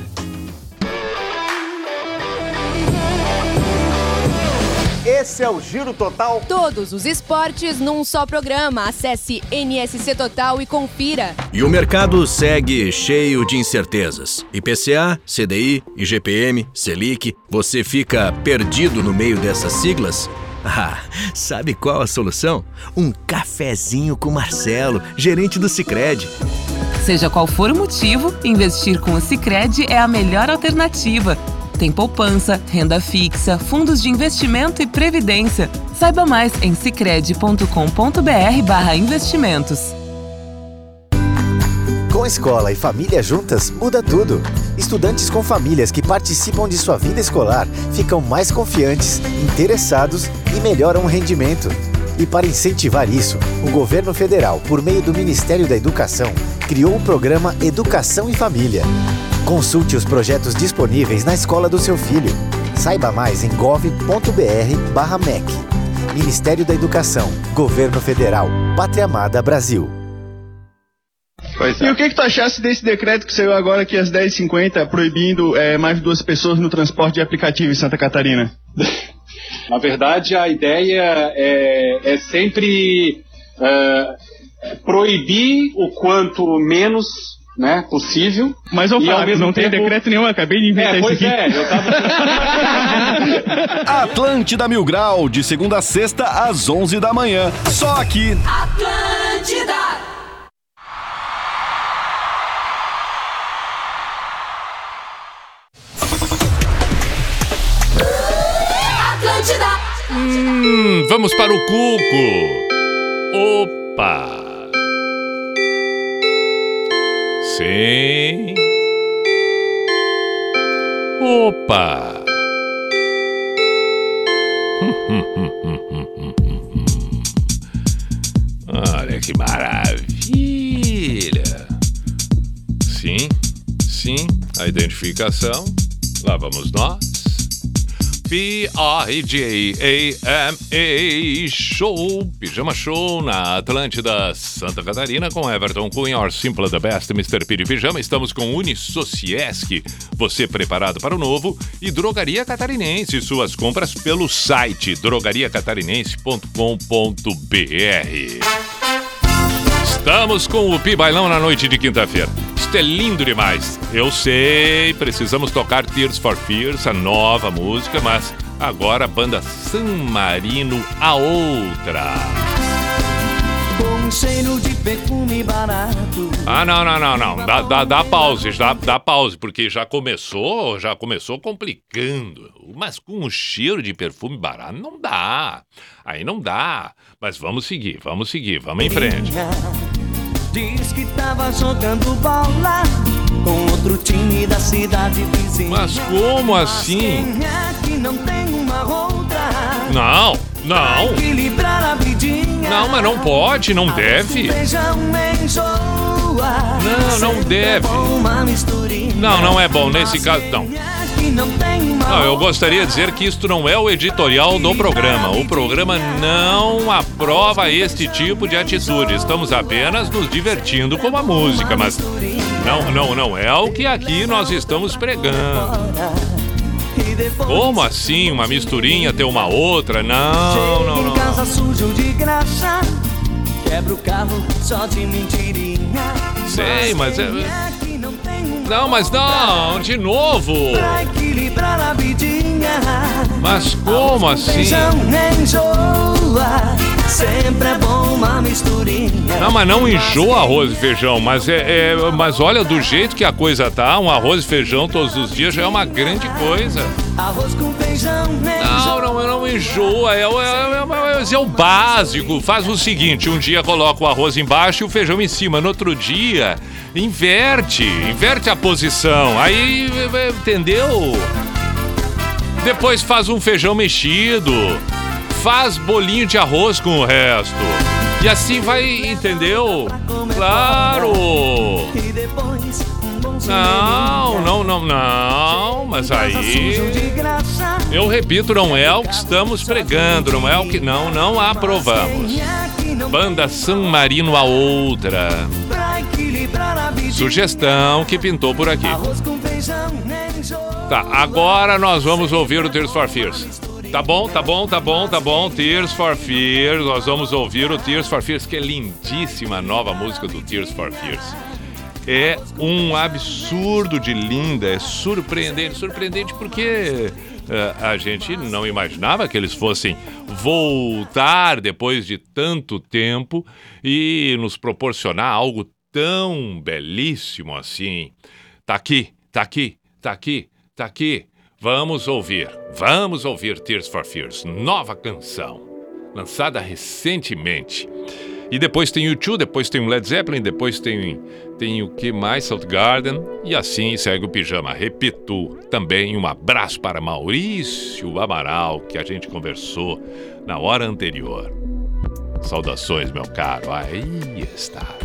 Esse é o Giro Total. Todos os esportes num só programa. Acesse NSC Total e confira. E o mercado segue cheio de incertezas. IPCA, CDI, IGPM, Selic. Você fica perdido no meio dessas siglas? Ah, sabe qual a solução? Um cafezinho com Marcelo, gerente do Sicredi. Seja qual for o motivo, investir com o Sicredi é a melhor alternativa. Tem poupança, renda fixa, fundos de investimento e previdência. Saiba mais em sicredi.com.br/barra investimentos. Com escola e família juntas, muda tudo. Estudantes com famílias que participam de sua vida escolar ficam mais confiantes, interessados e melhoram o rendimento. E para incentivar isso, o governo federal, por meio do Ministério da Educação, criou o programa Educação e Família. Consulte os projetos disponíveis na escola do seu filho. Saiba mais em gov.br/mec. Ministério da Educação, Governo Federal, Pátria Amada Brasil. E o que, que tu achasse desse decreto que saiu agora aqui às 10h50, proibindo é, mais de duas pessoas no transporte de aplicativo em Santa Catarina? Na verdade, a ideia é, é sempre é, proibir o quanto menos né, possível. Mas, E, Fábio, mesmo não tem tempo- decreto nenhum, acabei de inventar É, isso pois aqui. é, eu tava... Atlântida Mil Grau, de segunda a sexta, às 11 da manhã. Só aqui. Atlântida. Atlântida. Hum, vamos para o Cuco. Opa! Sim. Opa! Olha que maravilha! Sim, sim, a identificação. Lá vamos nós. P-R-J-A-M-A Show, Pijama Show na Atlântida, Santa Catarina, com Everton Cunha, Or Simple the Best, Mr. Piri Pijama. Estamos com Unisociesc, você preparado para o novo, e Drogaria Catarinense, suas compras pelo site drogariacatarinense.com.br. Estamos com o Pi Bailão na noite de quinta-feira. Isto é lindo demais. Eu sei, precisamos tocar Tears for Fears, a nova música, mas agora a banda San Marino, a outra. Tem cheiro de perfume barato. Ah, não, não, não, não. Dá, dá, dá pause, dá, dá pause, porque já começou, já começou complicando. Mas com o cheiro de perfume barato não dá. Aí não dá. Mas vamos seguir, vamos seguir, vamos em frente. Diz que tava jogando bola com outro time da cidade vizinha. Mas como assim? É não? Não, não. Mas não pode, não deve. Não, não deve. Misturinha. Não, não é bom nesse caso, não. Que não tem uma Não, eu gostaria de dizer que isto não é o editorial do programa. O programa não aprova este tipo de atitude. Estamos apenas nos divertindo com a música, mas não, não, não é o que aqui nós estamos pregando. Como assim uma misturinha ter uma outra? Não, não, não. Sei, mas é. É não mas não, de novo. Pra equilibrar a vidinha. Mas como assim? Sempre é bom uma misturinha. Não, mas não enjoa arroz e feijão, mas é, é- mas olha do jeito que a coisa tá, um arroz e feijão todos os dias já é uma grande coisa. Arroz com feijão Não, não, não enjoa, é, é, é- é- é o básico. Faz o seguinte, um dia coloca o arroz embaixo e o feijão em cima, no outro dia inverte, inverte a posição. Aí, entendeu? Depois faz um feijão mexido, faz bolinho de arroz com o resto. E assim vai, entendeu? Claro! Não, não, não, não, mas aí. Eu repito, não é o que estamos pregando, não é o que. Não, não aprovamos. Banda San Marino a outra. Sugestão que pintou por aqui. Enjoa. Tá, agora nós vamos ouvir o Tears for Fears. Tá bom, tá bom, tá bom, tá bom. Tears for Fears, nós vamos ouvir o Tears for Fears, que é lindíssima a nova música do Tears for Fears. É um absurdo de linda, é surpreendente. Surpreendente porque eh, a gente não imaginava que eles fossem voltar depois de tanto tempo e nos proporcionar algo tão belíssimo assim. Tá aqui, tá aqui, tá aqui, tá aqui. Vamos ouvir, vamos ouvir Tears for Fears, nova canção, lançada recentemente. E depois tem o U2, depois tem o Led Zeppelin, depois tem, tem o que mais? Soundgarden. E assim segue o pijama. Repito, também um abraço para Maurício Amaral, que a gente conversou na hora anterior. Saudações, meu caro. Aí está.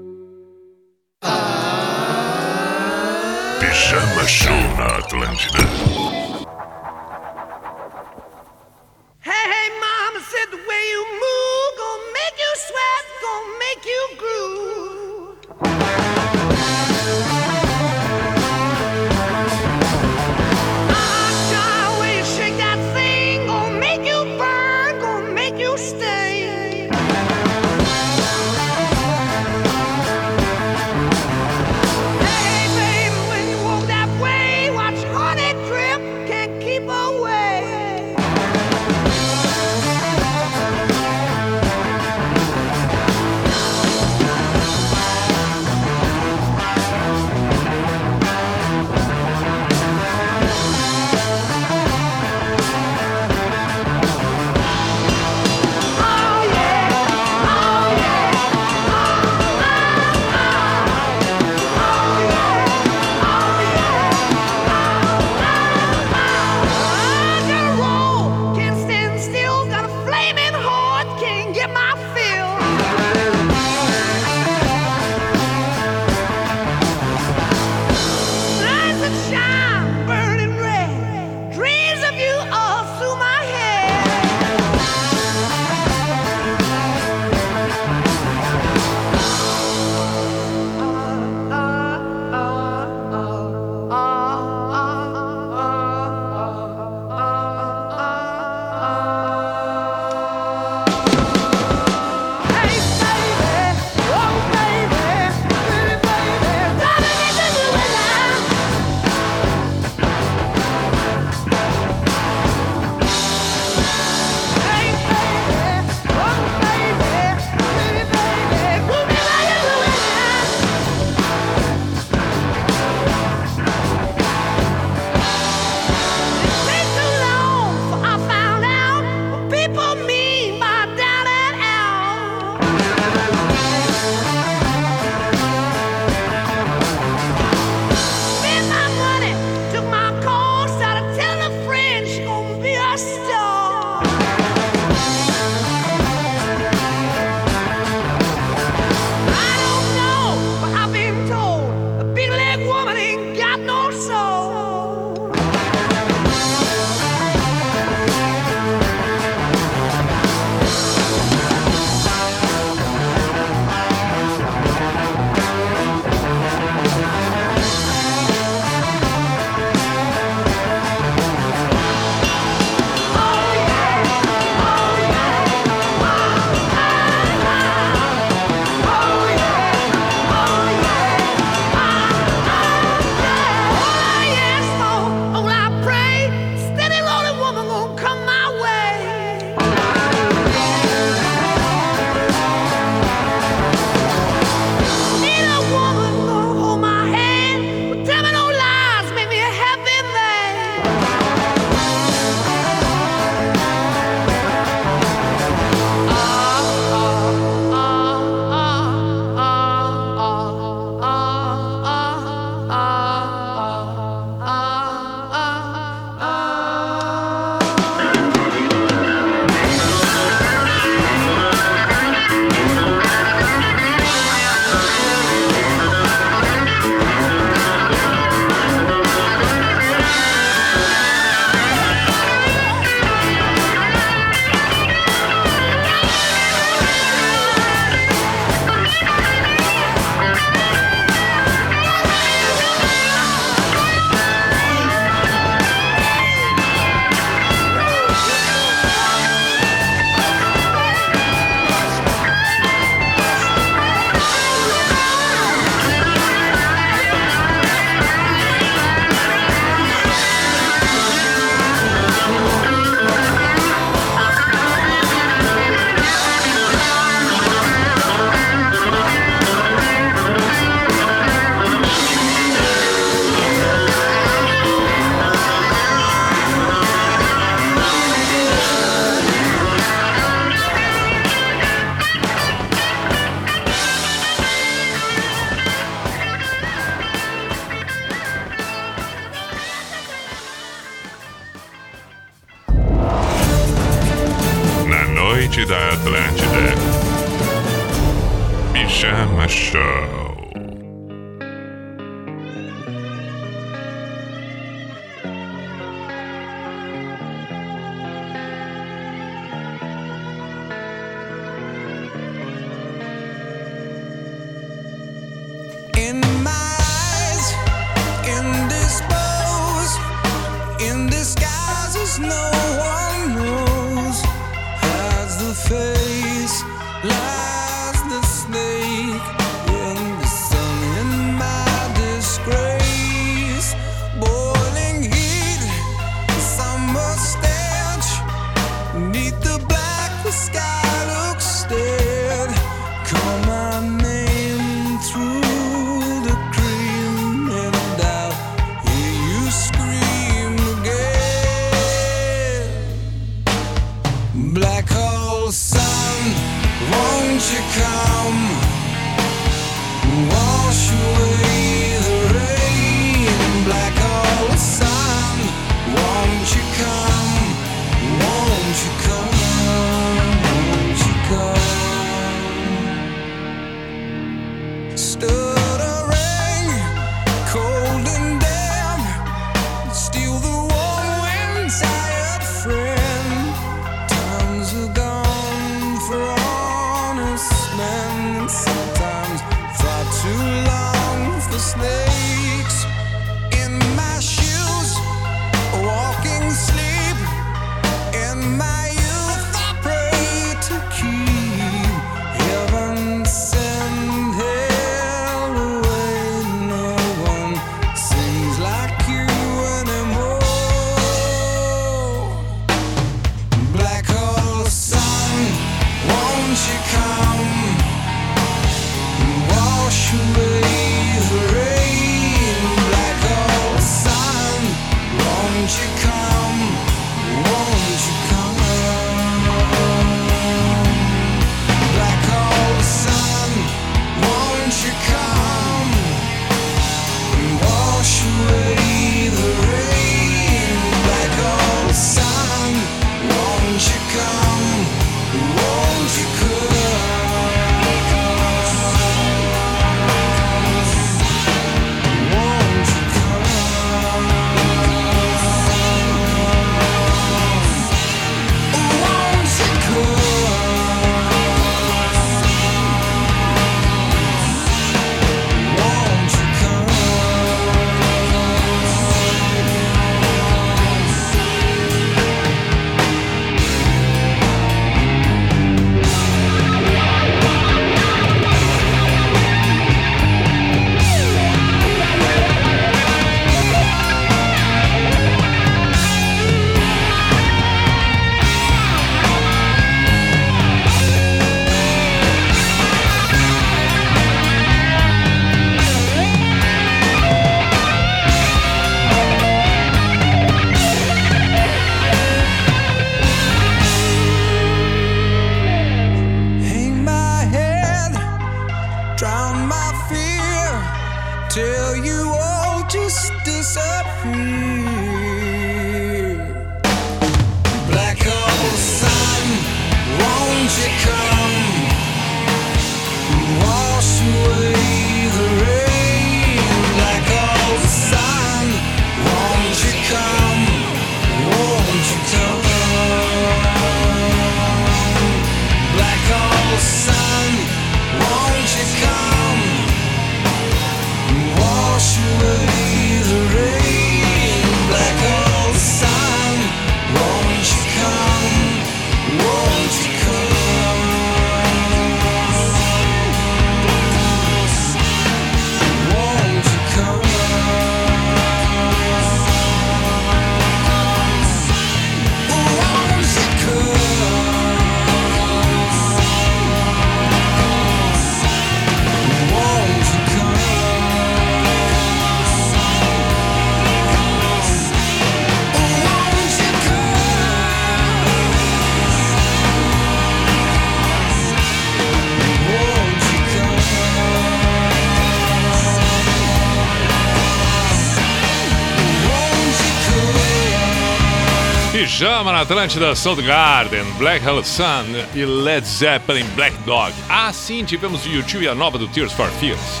programa na Atlântida Soul Garden, Black Hell Sun e Led Zeppelin Black Dog. Ah, sim, tivemos YouTube e a nova do Tears for Fears.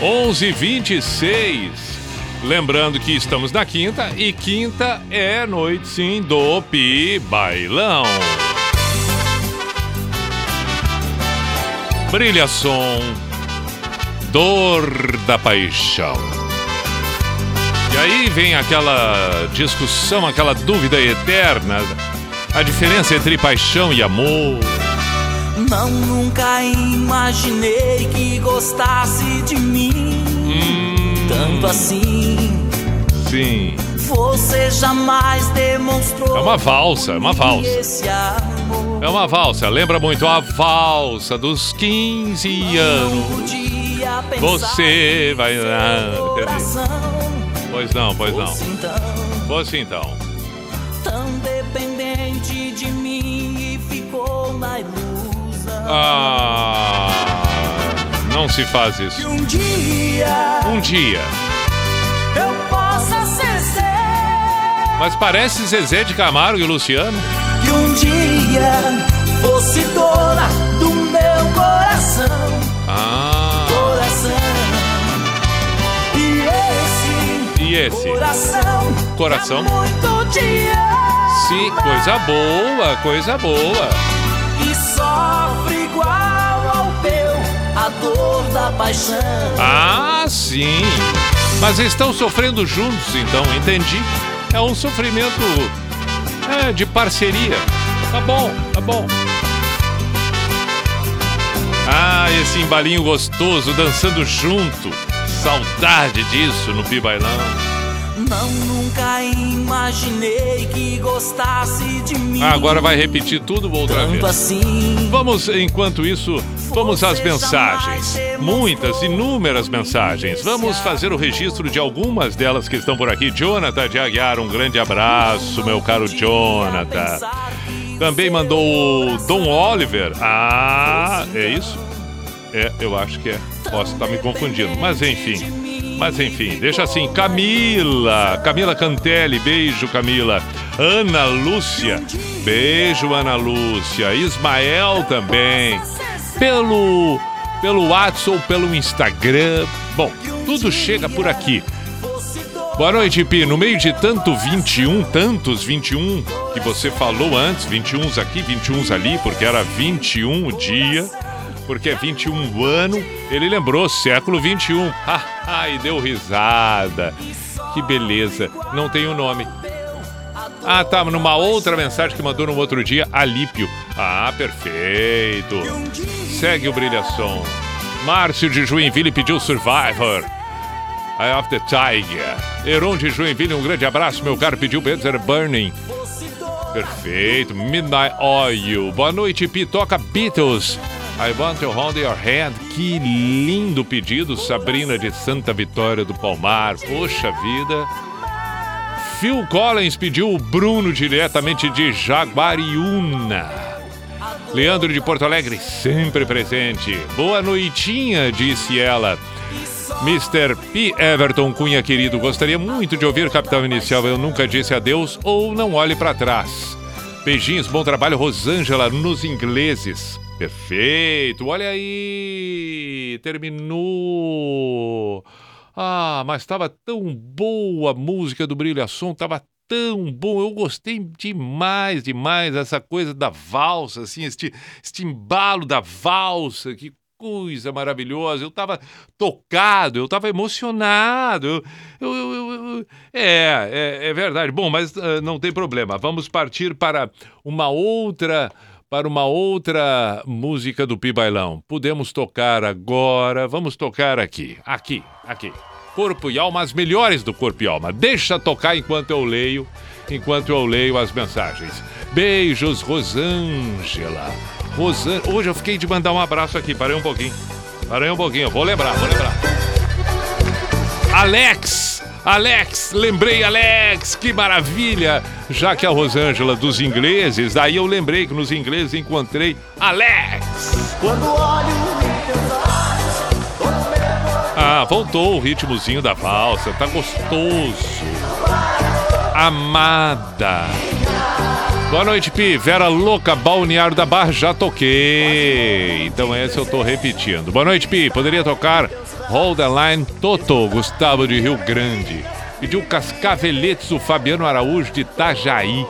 11:26. Lembrando que estamos na quinta e quinta é noite sim do Pi Bailão. Brilha som, dor da paixão. E aí vem aquela discussão, aquela dúvida eterna. A diferença entre paixão e amor. Não nunca imaginei que gostasse de mim tanto assim. Sim. Você jamais demonstrou. É uma valsa, é uma valsa. É uma valsa. Lembra muito a valsa dos 15 anos. Você vai. Coração Pois não, pois não. fosse então Fosse então. tão dependente de mim e ficou na ilusão. Ah. Não se faz isso. Um dia Um dia. eu possa ser seu. Mas parece Zezé de Camargo e Luciano. Que um dia fosse dona do meu coração. Ah. E esse coração. Coração. Ama. Sim, coisa boa, coisa boa. E sofre igual ao teu a dor da paixão. Ah, sim. Mas estão sofrendo juntos, então, entendi. É um sofrimento é, de parceria. Tá bom, tá bom. Ah, esse embalinho gostoso, dançando junto. Saudade disso no Bibailão. Não nunca imaginei que gostasse de mim. Ah, agora vai repetir tudo outra Tanto vez. assim. Vamos, enquanto isso, vamos às mensagens. Muitas, inúmeras mensagens. Vamos fazer o registro de algumas delas que estão por aqui. Jonathan de Aguiar, um grande abraço, meu caro Jonathan. Também mandou o Dom Oliver. Ah, é isso? É, eu acho que é. Posso estar me confundindo, mas enfim. Mas enfim, deixa assim. Camila, Camila Cantelli, beijo Camila. Ana Lúcia, beijo Ana Lúcia. Ismael também. Pelo pelo WhatsApp ou pelo Instagram. Bom, tudo chega por aqui. Boa noite, Pi. No meio de tanto 21, tantos 21 que você falou antes, 21 aqui, 21 ali, porque era 21 o dia, porque é 21 ano, ele lembrou século 21. Ah, e deu risada. Que beleza. Não tem o nome. Ah, tá, numa outra mensagem que mandou no outro dia, Alípio. Ah, perfeito. Segue o brilhação. Márcio de Joinville pediu Survivor. Eye of the Tiger. Heron de Joinville, um grande abraço, meu caro. Pediu Better Burning. Perfeito. Midnight Oil. Boa noite, Pi. Toca Beatles. I want to hold your hand. Que lindo pedido, Sabrina de Santa Vitória do Palmar. Poxa vida. Phil Collins pediu o Bruno diretamente de Jaguariúna. Leandro de Porto Alegre, sempre presente. Boa noitinha, disse ela. Mr. P. Everton Cunha, querido, gostaria muito de ouvir Capital Inicial. Eu nunca disse adeus ou não olhe para trás. Beijinhos, bom trabalho, Rosângela, nos ingleses. Perfeito, olha aí, terminou. Ah, mas estava tão boa a música do Brilhação, estava tão bom. Eu gostei demais, demais dessa coisa da valsa, assim, este, este embalo da valsa, que coisa maravilhosa. Eu estava tocado, eu estava emocionado. Eu, eu, eu- eu- é, é, é verdade. Bom, mas ah, não tem problema. Vamos partir para uma outra para uma outra música do Pi Bailão. Podemos tocar agora, vamos tocar aqui, aqui, aqui. Corpo e alma, as melhores do corpo e alma. Deixa tocar enquanto eu leio, enquanto eu leio as mensagens. Beijos, Rosângela. Rosan... Hoje eu fiquei de mandar um abraço aqui, parei um pouquinho. Parei um pouquinho, vou lembrar, vou lembrar. Alex! Alex, lembrei Alex, que maravilha! Já que a Rosângela dos ingleses, daí eu lembrei que nos ingleses encontrei Alex! Quando olho Ah, voltou o ritmozinho da valsa, tá gostoso. Amada. Boa noite, Pi. Vera Louca, Balneário da Barra, já toquei. Então esse eu tô repetindo. Boa noite, Pi. Poderia tocar Hold the Line Toto, Gustavo de Rio Grande. Pediu Cascaveletes, o Fabiano Araújo de Itajaí.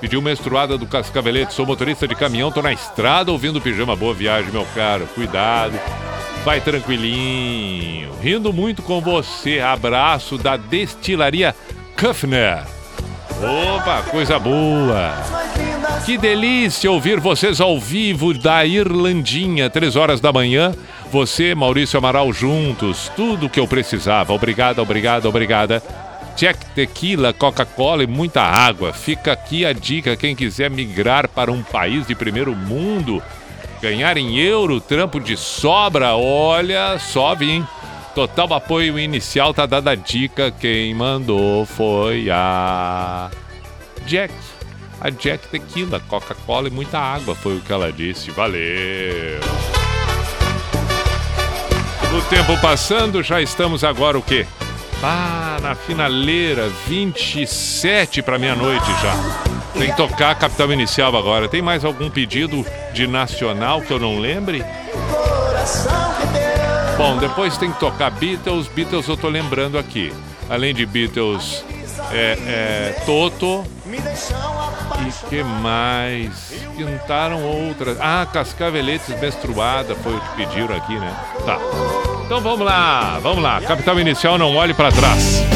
Pediu menstruada do Cascavelete. Sou motorista de caminhão, tô na estrada ouvindo pijama. Boa viagem, meu caro. Cuidado. Vai tranquilinho. Rindo muito com você. Abraço da destilaria Kuffner. Opa, coisa boa. Que delícia ouvir vocês ao vivo da Irlandinha, três horas da manhã. Você, Maurício Amaral, juntos. Tudo que eu precisava. Obrigada, obrigada, obrigada. Jack Tequila, Coca-Cola e muita água. Fica aqui a dica: quem quiser migrar para um país de primeiro mundo, ganhar em euro, trampo de sobra, olha, só vim. Total apoio inicial, tá dada a dica. Quem mandou foi a Jack. A Jack Tequila, Coca-Cola e muita água, foi o que ela disse. Valeu! O tempo passando, já estamos agora o quê? Ah, na finaleira, 27 para meia-noite já. Tem que tocar Capital Inicial agora. Tem mais algum pedido de nacional que eu não lembre? Bom, depois tem que tocar Beatles. Beatles eu tô lembrando aqui. Além de Beatles, é, é Toto. E que mais? Pintaram outras. Ah, Cascaveletes Menstruada foi o que pediram aqui, né? Tá. Então vamos lá, vamos lá. Capital Inicial, não olhe para trás.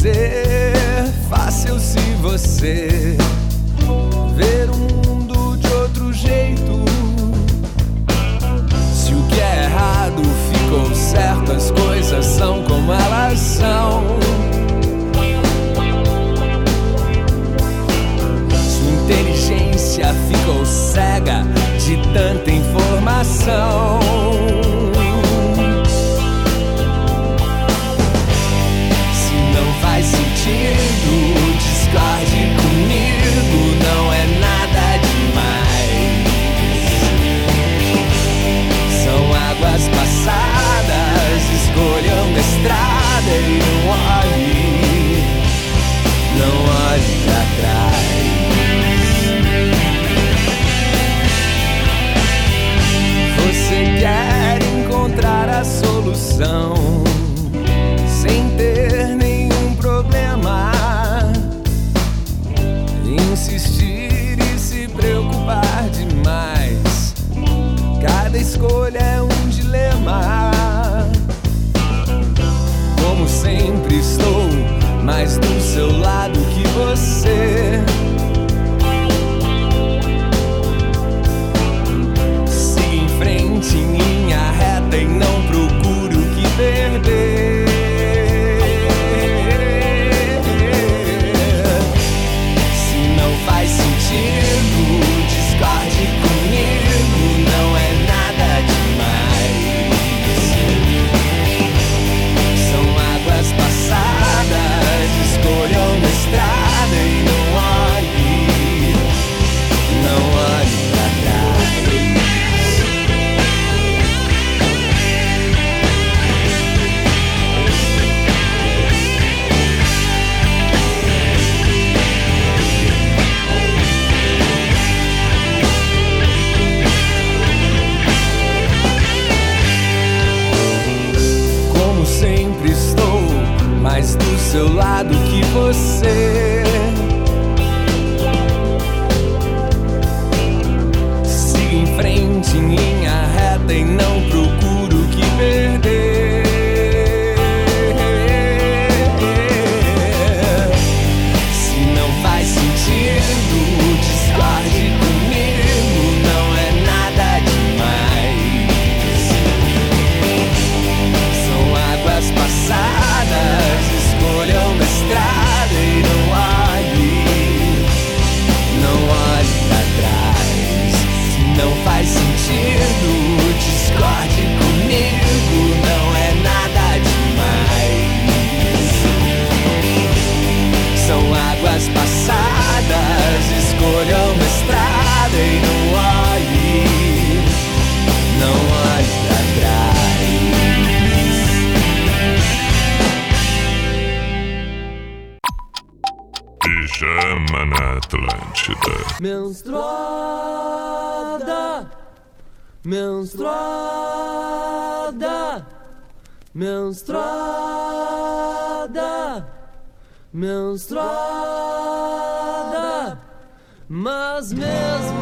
Ser fácil se você ver o mundo de outro jeito. Se o que é errado ficou certo, as coisas são como elas são. Sua inteligência ficou cega de tanta informação. Faz sentido, discorde comigo, não é nada demais. São águas passadas, escolha uma estrada e não olhe, não olhe pra trás. Você quer encontrar a solução escolha é um dilema. Como sempre estou mais do Menstruada, menstruada, menstruada, menstruada. Mas mesmo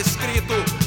escrito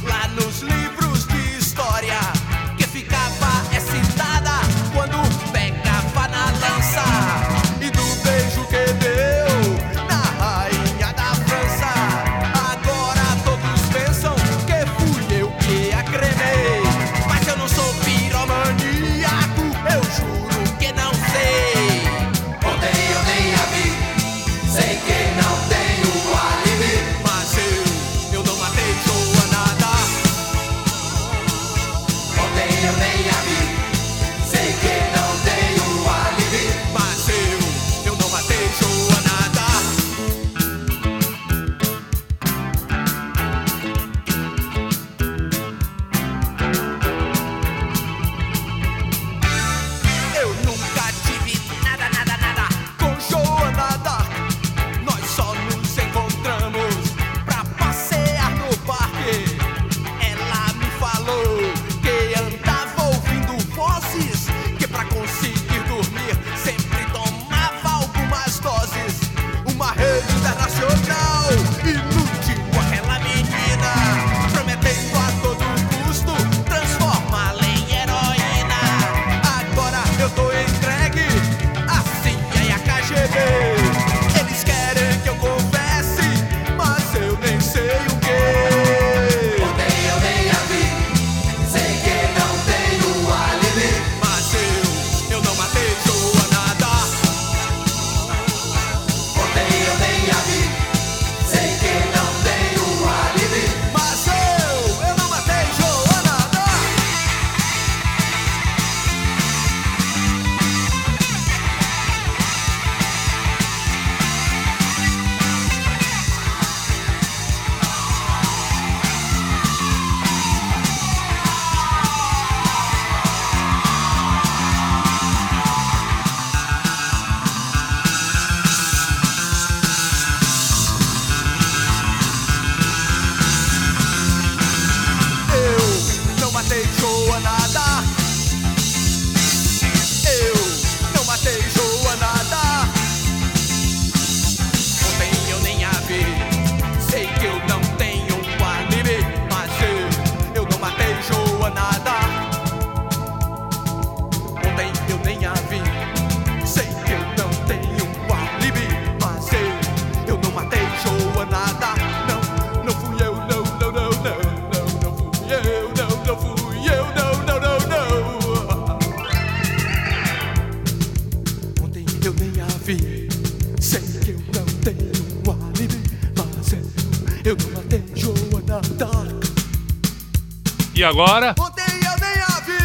agora.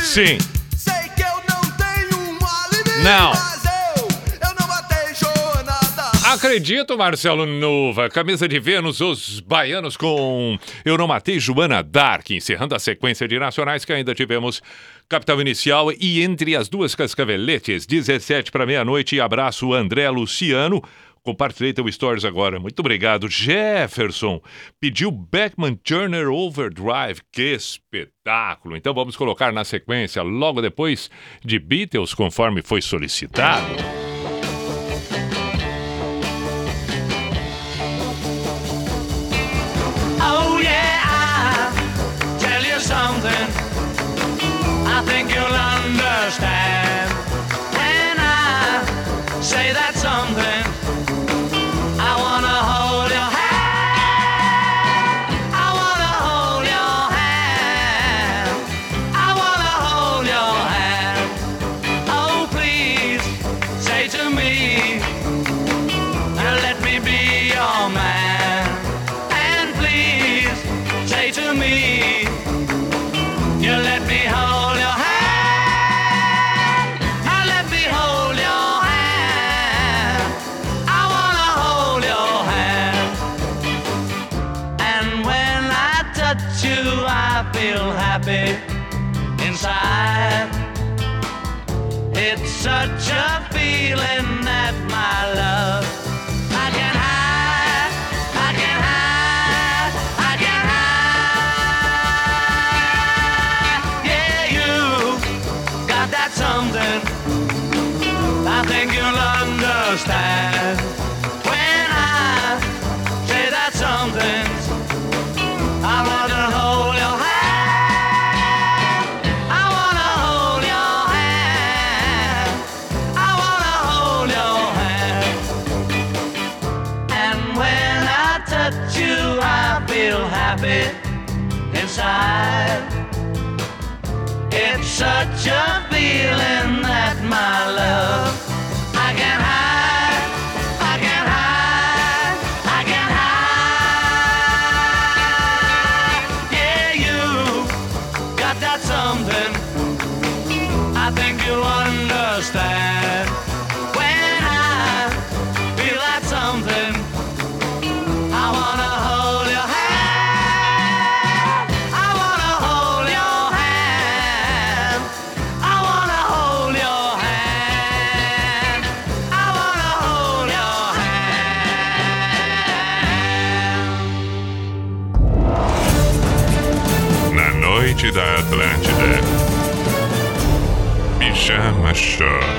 Sim. não Acredito, Marcelo Nova. Camisa de Vênus, os baianos com Eu Não Matei Joana Dark, encerrando a sequência de nacionais que ainda tivemos. Capital Inicial e entre as duas cascaveletes, 17 para meia-noite. Abraço, André Luciano. Compartilhei teu stories agora. Muito obrigado. Jefferson pediu Beckman Turner Overdrive. Que espetáculo! Então vamos colocar na sequência, logo depois de Beatles, conforme foi solicitado. such a Monster.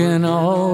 can all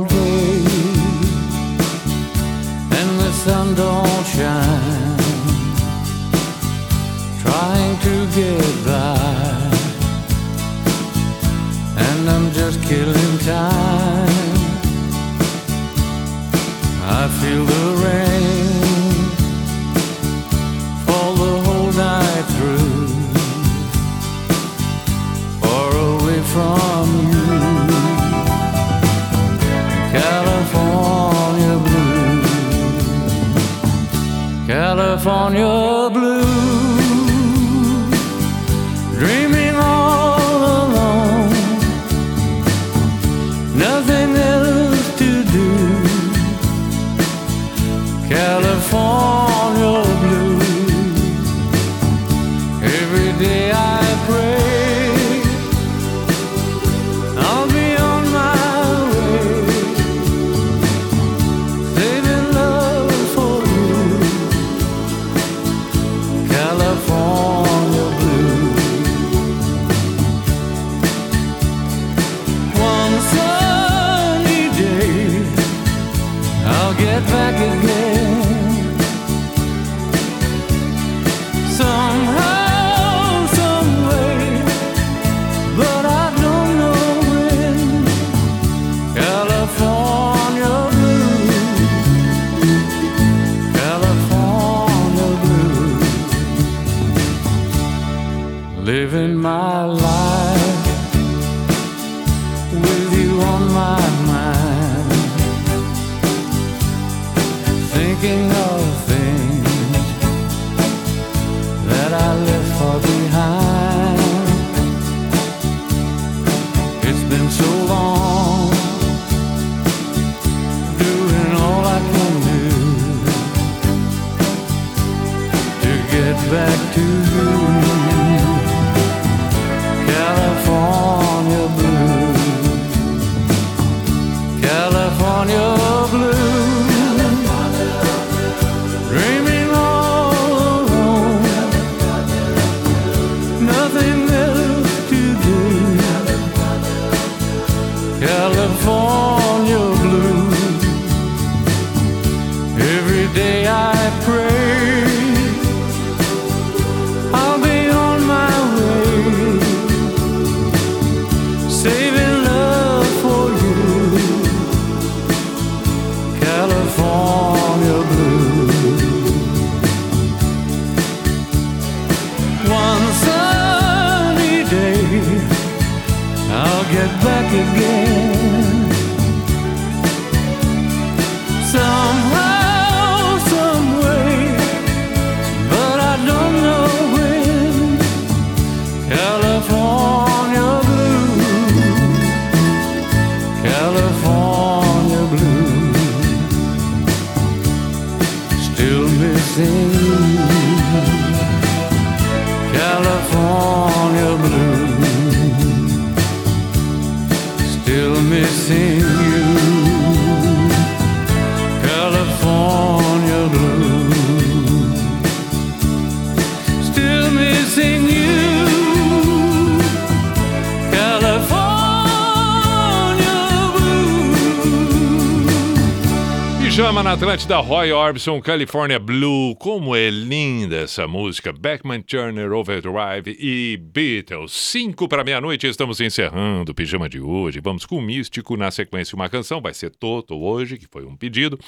Atlântida, Roy Orbison, California Blue. Como é linda essa música. Beckman Turner, Overdrive e Beatles. Cinco para meia-noite, estamos encerrando o Pijama de hoje. Vamos com o Místico, na sequência uma canção. Vai ser Toto hoje, que foi um pedido.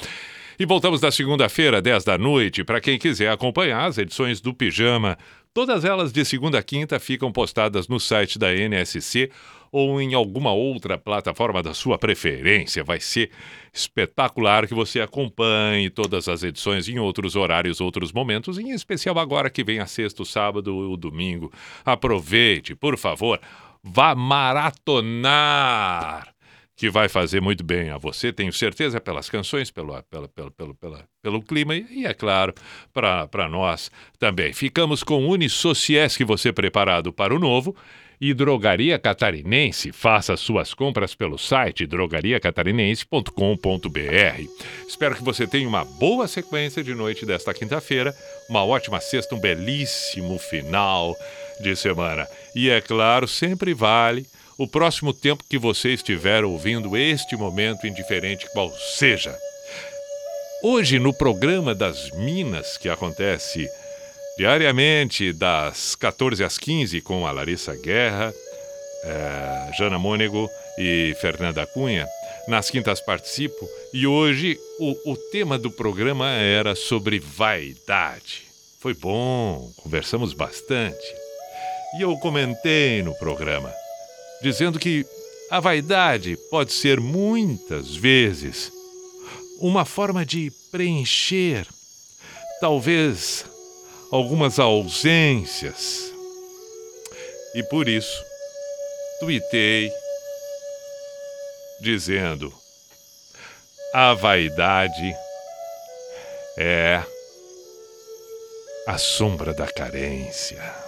E voltamos na segunda-feira, 10 da noite. Para quem quiser acompanhar as edições do Pijama, todas elas de segunda a quinta ficam postadas no site da NSC ou em alguma outra plataforma da sua preferência. Vai ser espetacular que você acompanhe todas as edições em outros horários, outros momentos, em especial agora que vem a sexta, o sábado o domingo. Aproveite, por favor, vá maratonar que vai fazer muito bem a você, tenho certeza, pelas canções, pelo, pelo, pelo, pelo, pelo clima e, é claro, para nós também. Ficamos com Unisociesc, você preparado para o novo. E Drogaria Catarinense. Faça suas compras pelo site drogariacatarinense.com.br. Espero que você tenha uma boa sequência de noite desta quinta-feira, uma ótima sexta, um belíssimo final de semana. E é claro, sempre vale o próximo tempo que você estiver ouvindo este momento, indiferente qual seja. Hoje, no programa das Minas, que acontece diariamente das 14 às 15 com a Larissa Guerra, eh, Jana Mônego e Fernanda Cunha. Nas quintas participo e hoje o, o tema do programa era sobre vaidade. Foi bom, conversamos bastante. E eu comentei no programa, dizendo que a vaidade pode ser muitas vezes uma forma de preencher, talvez, algumas ausências. E por isso, tuitei dizendo: a vaidade é a sombra da carência.